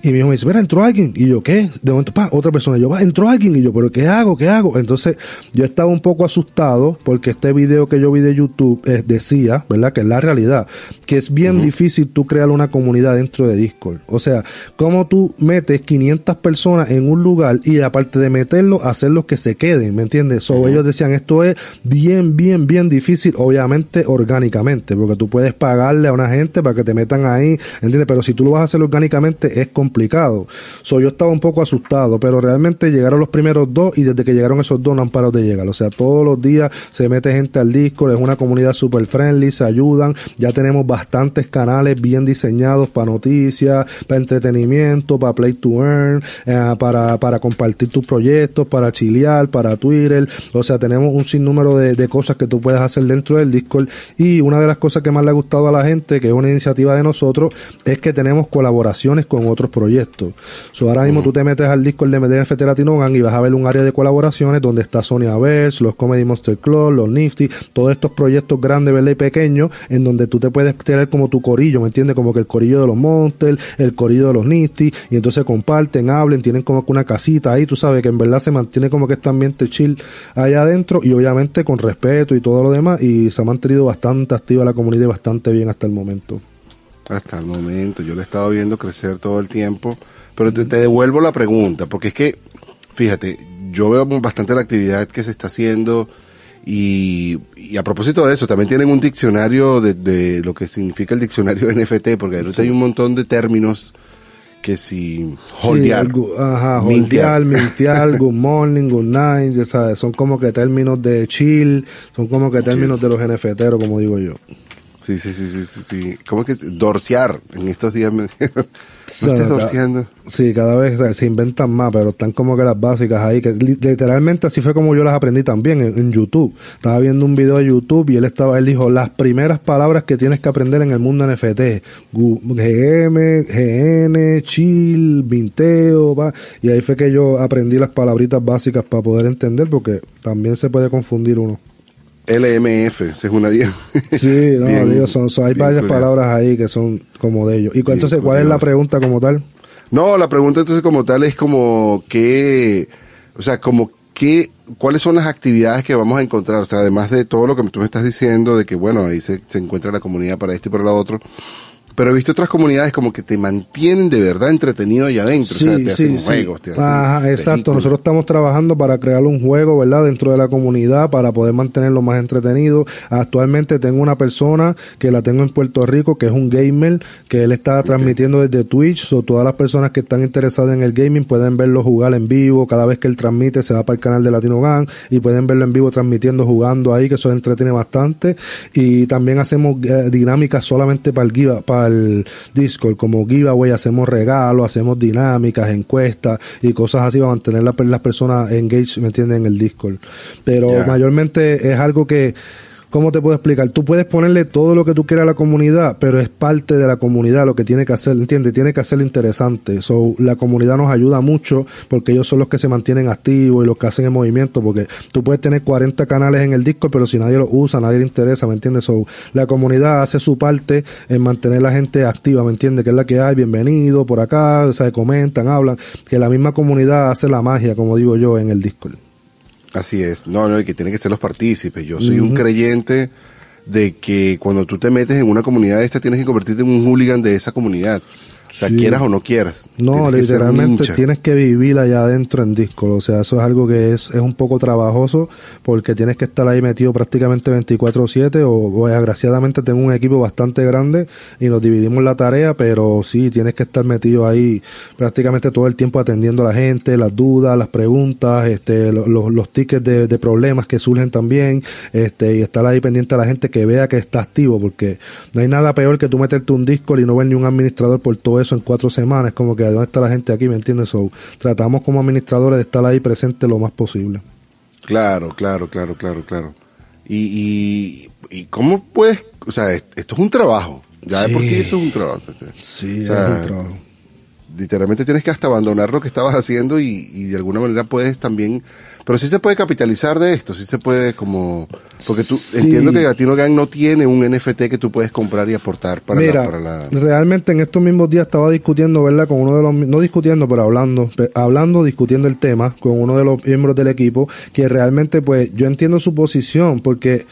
Y mi hijo me dice, mira, entró alguien. Y yo, ¿qué? De momento, pa, otra persona. Yo, va, entró alguien. Y yo, ¿pero qué hago? ¿Qué hago? Entonces, yo estaba un poco asustado porque este video que yo vi de YouTube eh, decía, ¿verdad? Que es la realidad, que es bien difícil tú crear una comunidad dentro de Discord. O sea, cómo tú metes 500 personas en un lugar y aparte de meterlos, hacerlos que se queden, ¿me entiendes? So, ellos decían, esto es bien, bien, bien difícil, obviamente orgánicamente, porque tú puedes pagarle a una gente para que te metan ahí, ¿entiendes? Pero si tú lo vas a hacer orgánicamente es complicado. So, yo estaba un poco asustado, pero realmente llegaron los primeros dos y desde que llegaron esos dos no han parado de llegar. O sea, todos los días se mete gente al Discord, es una comunidad super friendly, se ayudan, ya tenemos bastantes canales bien diseñados para noticias, para entretenimiento, para play to earn, eh, para, para compartir tus proyectos, para chilear, para Twitter, o sea, tenemos un sinnúmero de, de cosas que tú puedes hacer dentro del Discord y una de las cosas que más le ha gustado a la gente, que es una iniciativa de nosotros, es que tenemos colaboraciones con otros proyectos. So, ahora mismo tú te metes al Discord de MDFT Latino Gang y vas a ver un área de colaboraciones donde está Sonia Verse, los Comedy Monster Club, los Nifty, todos estos proyectos grandes, ¿verdad? Y pequeños, en donde tú te puedes tener como tu corillo, ¿me entiendes? Como que el corillo de los Monsters, el corillo de los Nifty, y entonces comparten, hablen, tienen como que una casita ahí, tú sabes que en verdad se mantiene como que este ambiente chill allá adentro y obviamente con respeto y todo lo demás, y se ha mantenido bastante activa la comunidad y bastante bien hasta el momento.
Hasta el momento, yo lo he estado viendo crecer todo el tiempo, pero te, te devuelvo la pregunta, porque es que, fíjate, yo veo bastante la actividad que se está haciendo y, y a propósito de eso, también tienen un diccionario de, de lo que significa el diccionario NFT, porque ahorita hay un montón de términos que si holdear,
Sí, ajá, holdear, good morning, good night, ya sabes, son como que términos de chill, son como que términos de los NFTeros, como digo yo.
Sí, sí, sí, sí, sí, sí. ¿Cómo que es? Dorsear? En estos días me... no
sea,
estés dorseando.
Sí, cada vez o sea, se inventan más, pero están como que las básicas ahí, que li- literalmente así fue como yo las aprendí también en, en YouTube. Estaba viendo un video de YouTube y él estaba, él dijo las primeras palabras que tienes que aprender en el mundo NFT, Gu- GM, GN, chill, vinteo, va. y ahí fue que yo aprendí las palabritas básicas para poder entender, porque también se puede confundir uno.
LMF, esa es una bien.
Sí, no,
bien-
digo, son, son- hay varias palabras ahí que son como de ellos. Y
Bien
entonces, ¿cuál es la pregunta como tal?
No, la pregunta entonces como tal es como que, o sea, como ¿qué, ¿cuáles son las actividades que vamos a encontrar? O sea, además de todo lo que tú me estás diciendo, de que, bueno, ahí se, se encuentra la comunidad para esto y para lo otro, pero he visto otras comunidades como que te mantienen de verdad entretenido allá adentro. o sea, te hacen juegos, te hacen
Ajá, exacto. Nosotros estamos trabajando para crear un juego, ¿verdad? Dentro de la comunidad para poder mantenerlo más entretenido. Actualmente tengo una persona que la tengo en Puerto Rico, que es un gamer, que él está transmitiendo desde Twitch. So, todas las personas que están interesadas en el gaming pueden verlo jugar en vivo. Cada vez que él transmite, se va para el canal de Latino Gang y pueden verlo en vivo transmitiendo, jugando ahí, que eso entretiene bastante. Y también hacemos eh, dinámicas solamente para el giva- para el Discord, como giveaway, hacemos regalos, hacemos dinámicas, encuestas y cosas así para mantener la- las personas engaged, ¿me entiendes? En el Discord. Pero mayormente es algo que ¿Cómo te puedo explicar? Tú puedes ponerle todo lo que tú quieras a la comunidad, pero es parte de la comunidad lo que tiene que hacer, ¿entiendes? Tiene que hacerlo interesante. So, la comunidad nos ayuda mucho porque ellos son los que se mantienen activos y los que hacen el movimiento, porque tú puedes tener 40 canales en el Discord, pero si nadie los usa, nadie le interesa, ¿me entiendes? So, la comunidad hace su parte en mantener la gente activa, ¿me entiendes? Que es la que hay, bienvenido por acá, o sea, comentan, hablan, que la misma comunidad hace la magia, como digo yo, en el Discord.
Así es. No, no, y que tienen que ser los partícipes. Yo soy un creyente de que cuando tú te metes en una comunidad esta tienes que convertirte en un hooligan de esa comunidad. O sea,
Sí.
quieras o no quieras.
No,
Tienes
literalmente tienes que vivir allá adentro en Discord. O sea, eso es algo que es, es un poco trabajoso porque tienes que estar ahí metido prácticamente 24-7 o, o desgraciadamente tengo un equipo bastante grande y nos dividimos la tarea, pero sí, tienes que estar metido ahí prácticamente todo el tiempo atendiendo a la gente, las dudas, las preguntas, este, lo- lo- los tickets de, de problemas que surgen también, este, y estar ahí pendiente a la gente que vea que está activo porque no hay nada peor que tú meterte un Discord y no ver ni un administrador por todo eso en cuatro semanas, como que dónde está la gente aquí, ¿me entiendes? So, tratamos como administradores de estar ahí presente lo más posible.
Claro, claro, claro, claro, claro. Y, y, y cómo puedes, o sea, es- esto es un trabajo. Ya de por sí
Sí.
eso es un trabajo.
Sí,
O sea,
es un trabajo.
Literalmente tienes que hasta abandonar lo que estabas haciendo y, y de alguna manera puedes también, pero sí se puede capitalizar de esto, sí se puede como, porque tú
Sí.
entiendo que Latino Gang no tiene un NFT que tú puedes comprar y aportar para
Mira,
la, para la
realmente en estos mismos días estaba discutiendo, ¿verdad? Con uno de los, no discutiendo, pero hablando, hablando, discutiendo el tema con uno de los miembros del equipo, que realmente, pues, yo entiendo su posición, porque,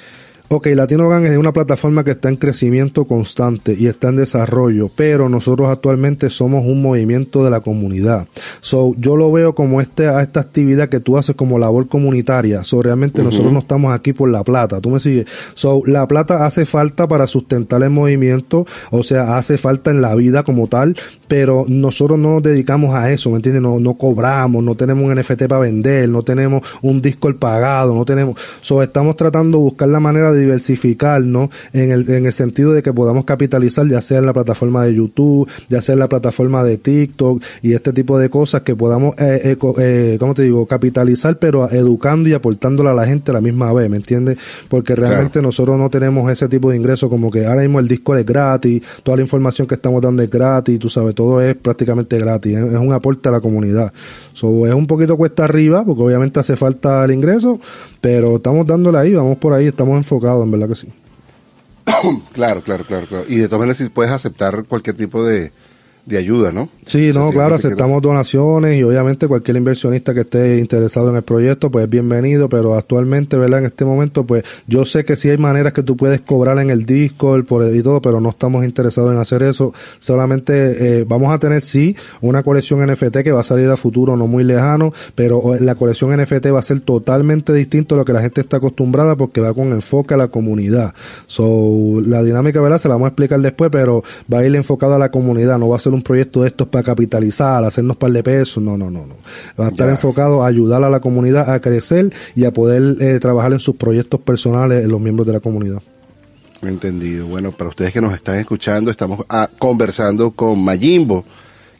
ok, Latino Gang es una plataforma que está en crecimiento constante y está en desarrollo, pero nosotros actualmente somos un movimiento de la comunidad. So, yo lo veo como este, a esta actividad que tú haces como labor comunitaria. So, realmente nosotros no estamos aquí por la plata. ¿Tú me sigues? So, la plata hace falta para sustentar el movimiento, o sea, hace falta en la vida como tal, pero nosotros no nos dedicamos a eso, ¿me entiendes? No, no cobramos, no tenemos un NFT para vender, no tenemos un Discord pagado, no tenemos, so, estamos tratando de buscar la manera de diversificarnos en el, en el sentido de que podamos capitalizar ya sea en la plataforma de YouTube, ya sea en la plataforma de TikTok y este tipo de cosas que podamos, eh, eh, eh, ¿cómo te digo? Capitalizar, pero educando y aportándole a la gente a la misma vez, ¿me entiendes? Porque realmente nosotros no tenemos ese tipo de ingresos como que ahora mismo el Discord es gratis, toda la información que estamos dando es gratis, tú sabes, todo es prácticamente gratis, es, es un aporte a la comunidad. So, es un poquito cuesta arriba, porque obviamente hace falta el ingreso, pero estamos dándole ahí, vamos por ahí, estamos enfocados, en verdad que sí.
Claro, claro, claro, claro. Y de todas maneras sí puedes aceptar cualquier tipo de, de ayuda, ¿no?
Sí,
O sea,
no, claro, aceptamos donaciones y obviamente cualquier inversionista que esté interesado en el proyecto, pues es bienvenido, pero actualmente, ¿verdad? En este momento, pues yo sé que sí hay maneras que tú puedes cobrar en el Discord por el- y todo, pero no estamos interesados en hacer eso. Solamente eh, vamos a tener, sí, una colección NFT que va a salir a futuro no muy lejano, pero la colección NFT va a ser totalmente distinto a lo que la gente está acostumbrada porque va con enfoque a la comunidad. So, la dinámica, ¿verdad? Se la vamos a explicar después, pero va a ir enfocado a la comunidad, no va a ser un proyecto de estos para capitalizar, hacernos par de pesos, no, no, no, no. Va a estar enfocado a ayudar a la comunidad a crecer y a poder eh, trabajar en sus proyectos personales los miembros de la comunidad.
Entendido. Bueno, para ustedes que nos están escuchando, estamos ah, conversando con Mayimbo,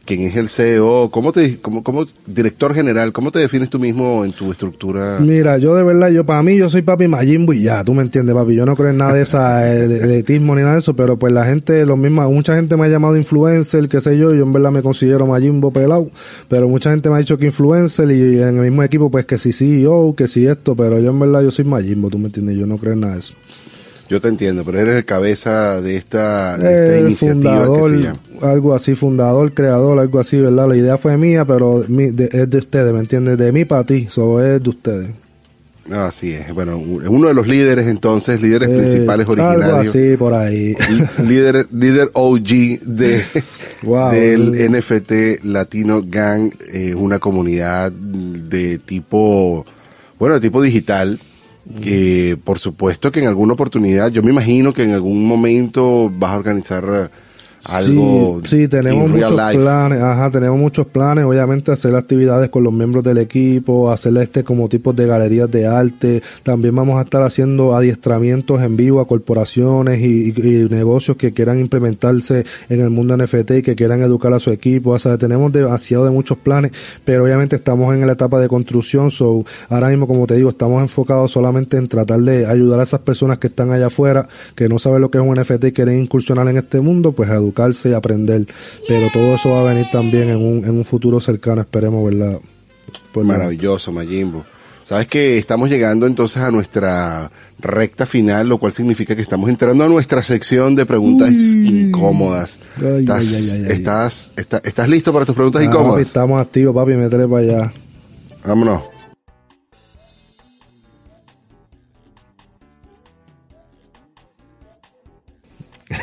quien es el CEO. ¿Cómo te, como, como director general, cómo te defines tú mismo en tu estructura?
Mira, yo de verdad, yo para mí, yo soy papi Majimbo y ya, tú me entiendes, papi. Yo no creo en nada de esa el- elitismo ni nada de eso, pero pues la gente, lo mismo, mucha gente me ha llamado influencer, qué sé yo, yo en verdad me considero Majimbo pelado, pero mucha gente me ha dicho que influencer y en el mismo equipo, pues que sí CEO, que sí esto, pero yo en verdad yo soy Majimbo, tú me entiendes, yo no creo en nada de eso.
Yo te entiendo, pero eres el cabeza de esta, de esta iniciativa
fundador,
que se llama.
algo así, fundador, creador, algo así, ¿verdad? La idea fue mía, pero mi- de- es de ustedes, ¿me entiendes? De mí para ti, eso es de ustedes.
No, así es. Bueno, un- uno de los líderes entonces, líderes
Eh,
principales
Algo
originarios.
así, por ahí.
Líder, líder OG de,
Wow.
del NFT Latino Gang, eh, una comunidad de tipo, bueno, de tipo digital. Que por supuesto que en alguna oportunidad, yo me imagino que en algún momento vas a organizar eh, algo.
sí, sí, tenemos muchos
life.
planes, ajá, tenemos muchos planes, obviamente hacer actividades con los miembros del equipo, hacer este como tipos de galerías de arte, también vamos a estar haciendo adiestramientos en vivo a corporaciones y, y- y negocios que quieran implementarse en el mundo NFT y que quieran educar a su equipo, o sea, tenemos demasiado de muchos planes, pero obviamente estamos en la etapa de construcción, so ahora mismo como te digo, estamos enfocados solamente en tratar de ayudar a esas personas que están allá afuera, que no saben lo que es un NFT y quieren incursionar en este mundo, pues a educarse y aprender. Pero todo eso va a venir también en un, en un futuro cercano, esperemos, ¿verdad? Pues.
Maravilloso, Mayimbo. Sabes que estamos llegando entonces a nuestra recta final, lo cual significa que estamos entrando a nuestra sección de preguntas incómodas.
Ay,
¿Estás,
ay, ay,
estás, está- ¿Estás listo para tus preguntas
Ah, papi,
incómodas?
estamos activos, papi, métele para allá.
Vámonos.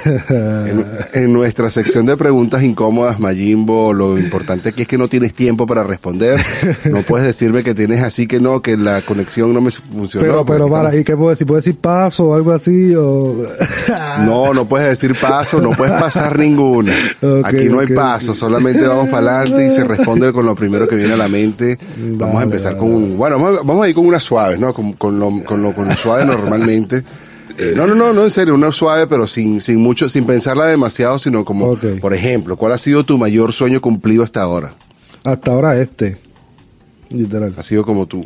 En, en nuestra sección de preguntas incómodas, Mayimbo, lo importante aquí es que no tienes tiempo para responder. No puedes decirme que tienes así que no, que la conexión no me funcionó.
Pero, pero para, ¿y qué puedo decir? ¿Puedo decir paso o algo así? O...
No, no puedes decir paso, no puedes pasar ninguna. Aquí no hay paso, solamente vamos para adelante y se responde con lo primero que viene a la mente. Vamos a empezar
vale,
con un, bueno, vamos, a- vamos a ir con unas suaves, ¿no? Con, con lo, con lo, con lo suave normalmente. Eh, no, no, no, no, en serio, una suave, pero sin, sin mucho, sin pensarla demasiado, sino como, por ejemplo, ¿cuál ha sido tu mayor sueño cumplido hasta ahora?
Hasta ahora este. Literal.
Ha sido como tú,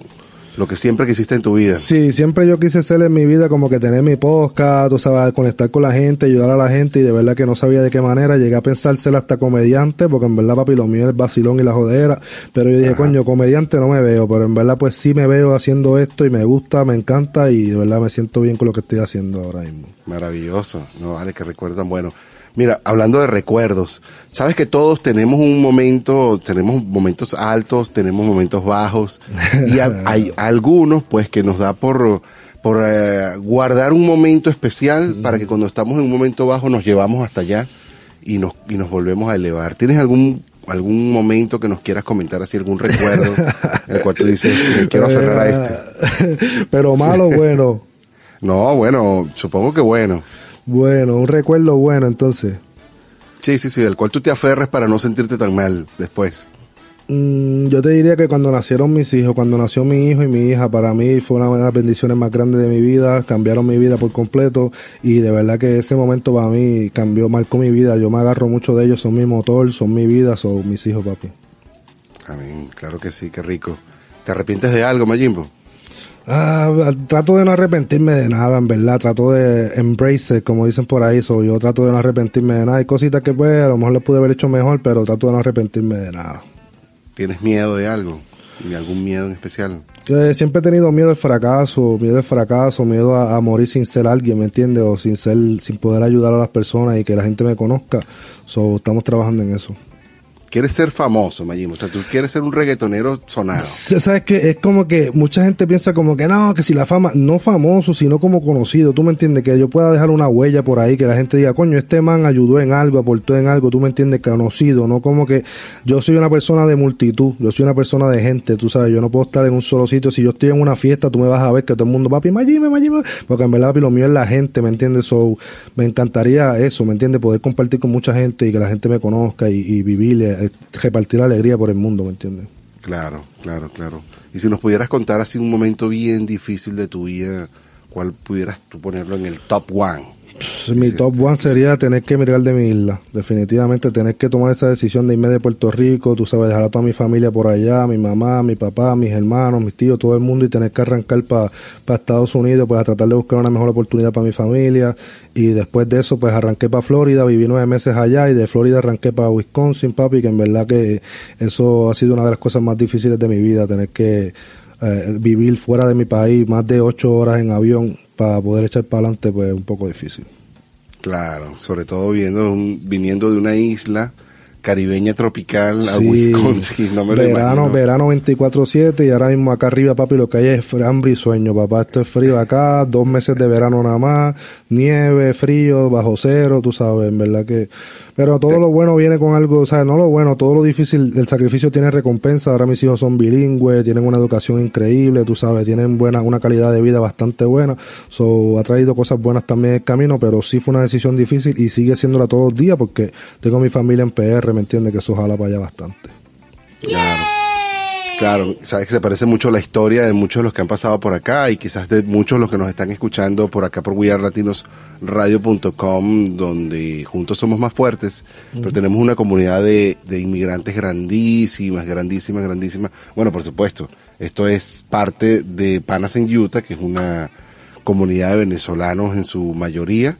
lo que siempre quisiste en tu vida.
Sí, siempre yo quise ser en mi vida como que tener mi podcast, tú sabes, conectar con la gente, ayudar a la gente y de verdad que no sabía de qué manera. Llegué a pensar ser hasta comediante porque en verdad papi lo mío es el vacilón y la jodera. Pero yo dije, coño, comediante no me veo, pero en verdad pues sí me veo haciendo esto y me gusta, me encanta y de verdad me siento bien con lo que estoy haciendo ahora mismo.
Maravilloso, no vale que recuerdan. Bueno, mira, hablando de recuerdos, sabes que todos tenemos un momento, tenemos momentos altos, tenemos momentos bajos, y ha- hay algunos, pues, que nos da por, por eh, guardar un momento especial para que cuando estamos en un momento bajo nos llevamos hasta allá y nos, y nos volvemos a elevar. ¿Tienes algún algún momento que nos quieras comentar así algún recuerdo en el cual tú dices me quiero aferrar a este
pero malo, bueno.
no bueno supongo que bueno
Bueno, un recuerdo bueno entonces.
Sí, sí, sí, del cual tú te aferres para no sentirte tan mal después.
Mm, yo te diría que cuando nacieron mis hijos, cuando nació mi hijo y mi hija, para mí fue una de las bendiciones más grandes de mi vida, cambiaron mi vida por completo y de verdad que ese momento para mí cambió, marcó mi vida. Yo me agarro mucho de ellos, son mi motor, son mi vida, son mis hijos, papi.
Amén, claro que sí, qué rico. ¿Te arrepientes de algo, Mayimbo?
Ah, trato de no arrepentirme de nada, en verdad. Trato de embrace it, como dicen por ahí. So, yo trato de no arrepentirme de nada. Hay cositas que pues a lo mejor le pude haber hecho mejor, pero trato de no arrepentirme de nada.
¿Tienes miedo de algo? ¿De algún miedo en especial?
Eh, siempre he tenido miedo al fracaso, miedo al fracaso, miedo a, a morir sin ser alguien, ¿me entiendes? O sin ser, sin poder ayudar a las personas y que la gente me conozca. So, estamos trabajando en eso.
¿Quieres ser famoso, Mayimbo? O sea, tú quieres ser un reggaetonero sonado.
Sabes que es como que mucha gente piensa como que no, que si la fama, no famoso, sino como conocido, tú me entiendes, que yo pueda dejar una huella por ahí, que la gente diga, coño, este man ayudó en algo, aportó en algo, tú me entiendes, conocido, no como que yo soy una persona de multitud, yo soy una persona de gente, tú sabes, yo no puedo estar en un solo sitio, si yo estoy en una fiesta, tú me vas a ver que todo el mundo, papi, Mayime, Mayime, porque en verdad, papi, lo mío es la gente, ¿me entiendes? So, me encantaría eso, ¿me entiendes? Poder compartir con mucha gente y que la gente me conozca y, y vivir, eh, repartir la alegría por el mundo, ¿me entiendes?
Claro, claro, claro. Y si nos pudieras contar así un momento bien difícil de tu vida, ¿cuál pudieras tú ponerlo en el top one?
Pues, Mi top one sería tener que emigrar de mi isla. Definitivamente tener que tomar esa decisión de irme de Puerto Rico, tú sabes, dejar a toda mi familia por allá, mi mamá, mi papá, mis hermanos, mis tíos, todo el mundo y tener que arrancar para Estados Unidos, pues a tratar de buscar una mejor oportunidad para mi familia. Y después de eso, pues arranqué para Florida, viví nueve meses allá y de Florida arranqué para Wisconsin, papi, que en verdad que eso ha sido una de las cosas más difíciles de mi vida, tener que eh, vivir fuera de mi país más de ocho horas en avión para poder echar para adelante, pues es un poco difícil.
Claro, sobre todo viendo un- viniendo de una isla caribeña tropical a
Sí.
Wisconsin, no me lo
verano,
imagino.
verano 24-7 y ahora mismo acá arriba, papi, lo que hay es hambre y sueño, papá. Esto es frío acá, dos meses de verano nada más, nieve, frío, bajo cero, tú sabes, en verdad que... Pero todo lo bueno viene con algo, o sea, no lo bueno, todo lo difícil, el sacrificio tiene recompensa. Ahora mis hijos son bilingües, tienen una educación increíble, tú sabes, tienen buena, una calidad de vida bastante buena. So, ha traído cosas buenas también el camino, pero sí fue una decisión difícil y sigue siéndola todos los días porque tengo mi familia en PR, ¿me entiendes? Que eso jala para allá bastante.
Claro. Claro, sabes que se parece mucho a la historia de muchos de los que han pasado por acá y quizás de muchos de los que nos están escuchando por acá por wearlatinosradio.com, donde juntos somos más fuertes, pero tenemos una comunidad de, de inmigrantes grandísimas, grandísimas, grandísimas. Bueno, por supuesto, esto es parte de Panas en Utah, que es una comunidad de venezolanos en su mayoría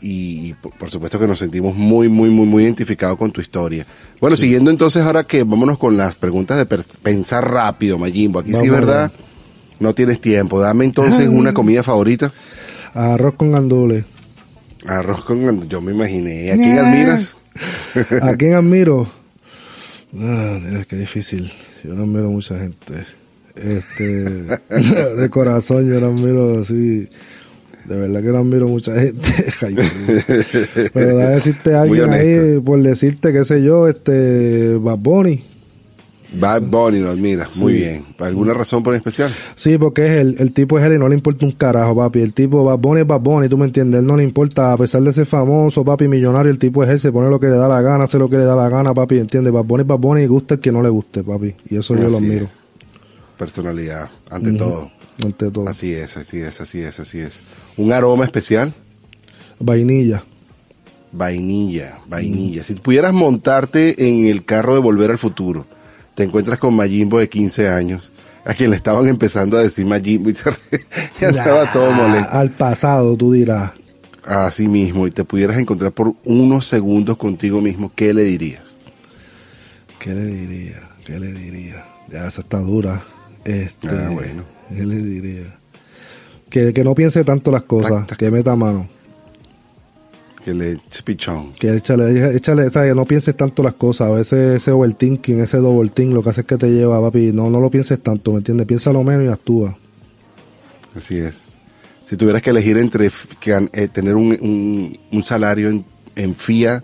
y, y por, por supuesto que nos sentimos muy, muy, muy, muy identificados con tu historia. Bueno, siguiendo entonces ahora que vámonos con las preguntas de pensar rápido, Mayimbo. Aquí sí, ¿verdad? No tienes tiempo. Dame entonces una comida favorita.
Arroz con gandules.
Arroz con... Yo me imaginé. ¿A quién admiras?
¿A quién admiro? Ah, mira, qué difícil. Yo no admiro mucha gente. Este, de corazón yo no admiro así. De verdad que no admiro mucha gente. Pero déjame decirte a alguien ahí, por decirte, qué sé yo, este, Bad Bunny.
Bad Bunny lo admiras. Muy bien. ¿Por alguna razón por especial?
Sí, porque es el, el tipo es él y no le importa un carajo, papi. El tipo Bad Bunny es Bad Bunny, tú me entiendes. Él no le importa, a pesar de ser famoso, papi, millonario, el tipo es él, se pone lo que le da la gana, hace lo que le da la gana, papi, ¿entiendes? Bad Bunny es Bad Bunny y gusta el que no le guste, papi. Y eso yo lo
Así
admiro,
es. Personalidad, ante todo.
Ante todo.
Así es, así es, así es, así es. ¿Un aroma especial?
Vainilla.
Vainilla, vainilla. Si pudieras montarte en el carro de Volver al Futuro, te encuentras con Mayimbo de 15 años, a quien le estaban empezando a decir Mayimbo y se re- ya estaba todo molesto.
Al pasado, tú dirás.
Así mismo, y te pudieras encontrar por unos segundos contigo mismo, ¿qué le dirías?
¿Qué le diría? ¿Qué le diría? Ya, esa está dura. Este,
Ah, bueno.
¿Qué le diría? Que, que no piense tanto las cosas,
Tac, tac.
que meta mano.
Que le eche pichón.
Que échale, échale, ¿sabes? no pienses tanto las cosas. A veces ese overthinking, ese double think, lo que hace es que te lleva, papi. No, no lo pienses tanto, ¿me entiendes? Piénsalo menos y actúa.
Así es. Si tuvieras que elegir entre que, eh, tener un, un- un salario en, en FIA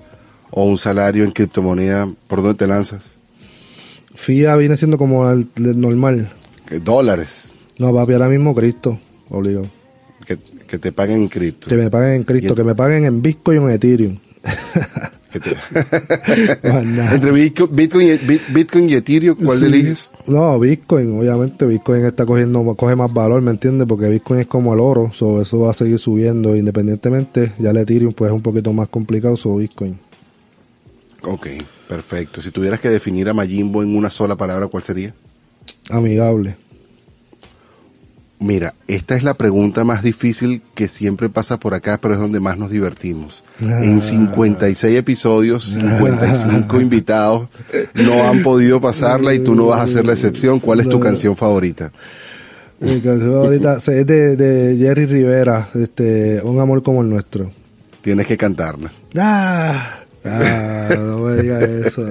o un salario en criptomoneda, ¿por dónde te lanzas?
FIA viene siendo como el, el normal.
Que dólares,
No, papi, ahora mismo Cristo, obligado.
que, que te paguen en cripto.
Que me paguen en Cristo, que me paguen en Bitcoin o en Ethereum.
Te-
nada.
Entre Bitco- Bitcoin, y, Bitcoin y Ethereum, ¿cuál
Sí.
eliges?
No, Bitcoin, obviamente Bitcoin está cogiendo, coge más valor, ¿me entiendes? Porque Bitcoin es como el oro, so, eso va a seguir subiendo independientemente. Ya el Ethereum pues es un poquito más complicado, so Bitcoin.
Ok, perfecto. Si tuvieras que definir a Mayimbo en una sola palabra, ¿cuál sería?
Amigable.
Mira, esta es la pregunta más difícil que siempre pasa por acá, pero es donde más nos divertimos.
Ah.
En 56 episodios, 55 invitados no han podido pasarla y tú no vas a ser la excepción. ¿Cuál es tu canción favorita?
Mi canción ahorita es de, de Jerry Rivera, este, Un amor como el nuestro.
Tienes que cantarla.
Ah, ah, no me digas eso.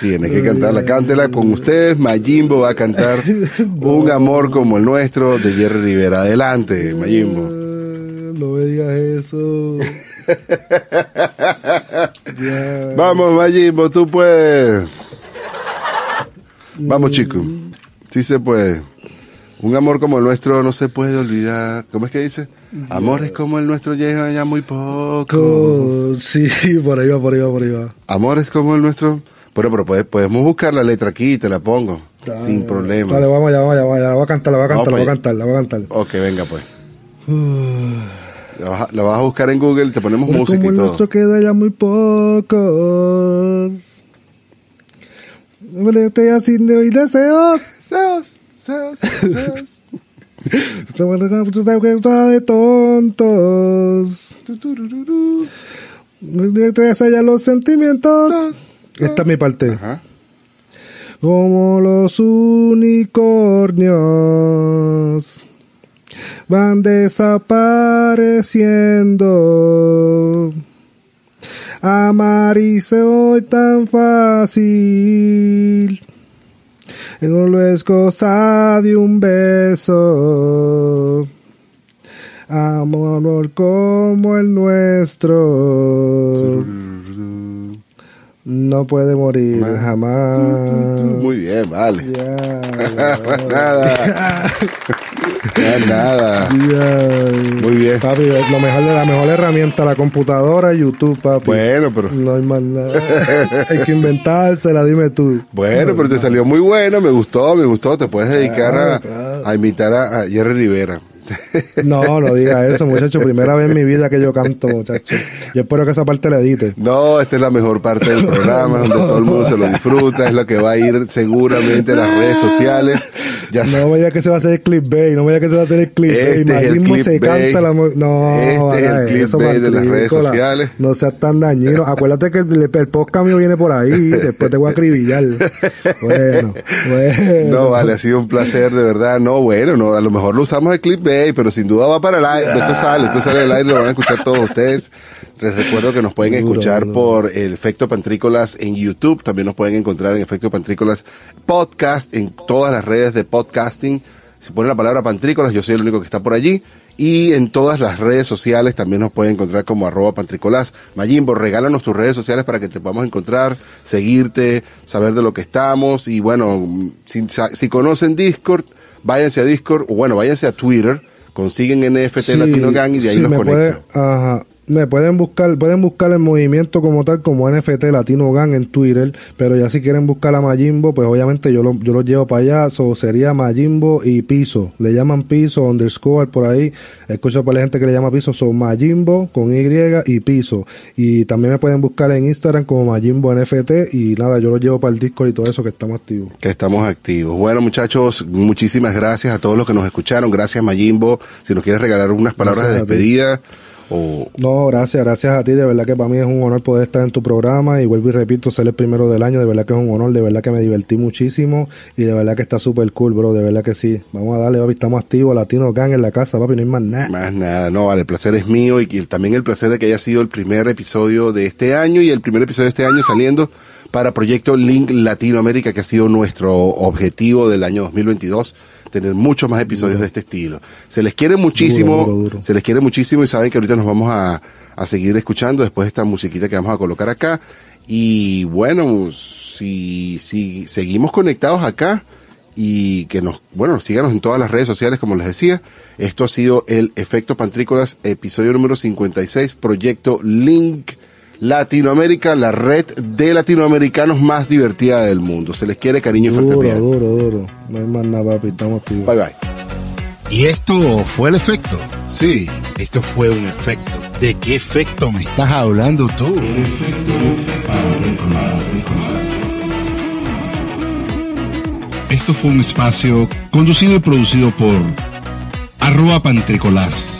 Tienes que cantarla. Cántela con ustedes. Mayimbo va a cantar Un amor como el nuestro de Jerry Rivera. Adelante, Mayimbo.
Ah, No me digas eso.
Vamos, Mayimbo, tú puedes. Vamos, chicos. Sí se puede. Un amor como el nuestro no se puede olvidar. ¿Cómo es que dice? Amores como el nuestro llegan ya muy poco.
Co- Sí, por ahí va, por ahí va, por ahí va.
Amores como el nuestro. Bueno, pero pode- podemos buscar la letra aquí y te la pongo. sin problema.
Dale, vamos allá, vamos allá, vamos allá. La voy a cantar, la voy a cantar,
Vamos
la voy a cantar, la voy a cantar.
Ok, venga pues. La vas, a, la vas a buscar en Google y te ponemos
Pero
música
como
y
el
todo.
nuestro queda ya muy pocos. Me estoy haciendo hoy deseos.
Seos,
que está de tontos. Te allá los sentimientos. Esta es mi parte.
Ajá.
Como los unicornios. van desapareciendo. Amarse hoy tan fácil. No es cosa de un beso. Amor como el nuestro. No puede morir jamás.
Muy bien, vale. Nada. Más nada.
ya.
Muy bien.
Papi, lo mejor la mejor herramienta, la computadora, YouTube, papi.
Bueno, pero
No hay más nada. hay que inventársela, dime tú.
bueno, pero te salió muy bueno, me gustó, me gustó. Te puedes dedicar a,
claro.
a imitar a, a Jerry Rivera.
No, no diga eso, muchacho. Primera vez en mi vida que yo canto, muchacho. Yo espero que esa parte la edite.
No, esta es la mejor parte del programa, donde todo el mundo se lo disfruta, es lo que va a ir seguramente en las redes sociales. Ya
No vaya que se va a hacer el clickbait, no vaya que se va a hacer el clickbait.
Este es el
Machismo se canta la No,
Este es el
haga eso,
de las redes sociales.
No seas tan dañino. Acuérdate que el, el podcast mío viene por ahí, después te voy a acribillar. Bueno, bueno.
No, vale, ha sido un placer, de verdad. No, bueno, no, a lo mejor lo usamos el pero sin duda va para el aire. Esto sale, esto sale del aire, lo van a escuchar todos ustedes. Les recuerdo que nos pueden
Duro,
escuchar
duro.
por el Efecto Pantrícolas en YouTube. También nos pueden encontrar en Efecto Pantrícolas Podcast, en todas las redes de podcasting. Si pone la palabra Pantrícolas, yo soy el único que está por allí. Y en todas las redes sociales también nos pueden encontrar como arroba pantrícolas. Mayimbo, regálanos tus redes sociales para que te podamos encontrar, seguirte, saber de lo que estamos. Y bueno, si, si conocen Discord, váyanse a Discord, o bueno, váyanse a Twitter, consiguen NFT
Sí,
Latino Gang y de ahí
sí,
los conectan.
puede- ajá. Me pueden buscar, pueden buscar el movimiento como tal, como NFT Latino Gang en Twitter, pero ya si quieren buscar a Majimbo, pues obviamente yo lo, yo lo llevo para allá, so sería Majimbo y Piso, le llaman Piso, underscore por ahí, escucho por la gente que le llama Piso, son Majimbo con Y y Piso, y también me pueden buscar en Instagram como Majimbo NFT, y nada, yo lo llevo para el Discord y todo eso que estamos activos.
que estamos activos. Bueno, muchachos, muchísimas gracias a todos los que nos escucharon. Gracias, Mayimbo. Si nos quieres regalar unas palabras
Gracias
de despedida o
No, gracias, gracias a ti. De verdad que para mí es un honor poder estar en tu programa y vuelvo y repito, ser el primero del año. De verdad que es un honor, de verdad que me divertí muchísimo y de verdad que está súper cool, bro. De verdad que sí. Vamos a darle, papi, estamos activos. Latino Gang en la casa, papi, no hay más nada.
más nada. No, vale, el placer es mío y, también el placer de que haya sido el primer episodio de este año y el primer episodio de este año saliendo para Proyecto Link Latinoamérica, que ha sido nuestro objetivo del año 2022 tener muchos más episodios de este estilo. Se les quiere muchísimo,
Duro, duro, duro.
se les quiere muchísimo y saben que ahorita nos vamos a, a seguir escuchando después de esta musiquita que vamos a colocar acá. Y bueno, si, si seguimos conectados acá y que nos, bueno, síganos en todas las redes sociales, como les decía. Esto ha sido el Efecto Pantrícolas, episodio número 56, Proyecto Link Latinoamérica, la red de latinoamericanos más divertida del mundo. Se les quiere cariño y fuerte
Duro, duro, duro. No hay más nada, papi, estamos activos.
Bye bye.
¿Y esto fue el efecto? Sí, esto fue un efecto. ¿De qué efecto me estás hablando tú? Esto fue un espacio conducido y producido por arroba pantricolás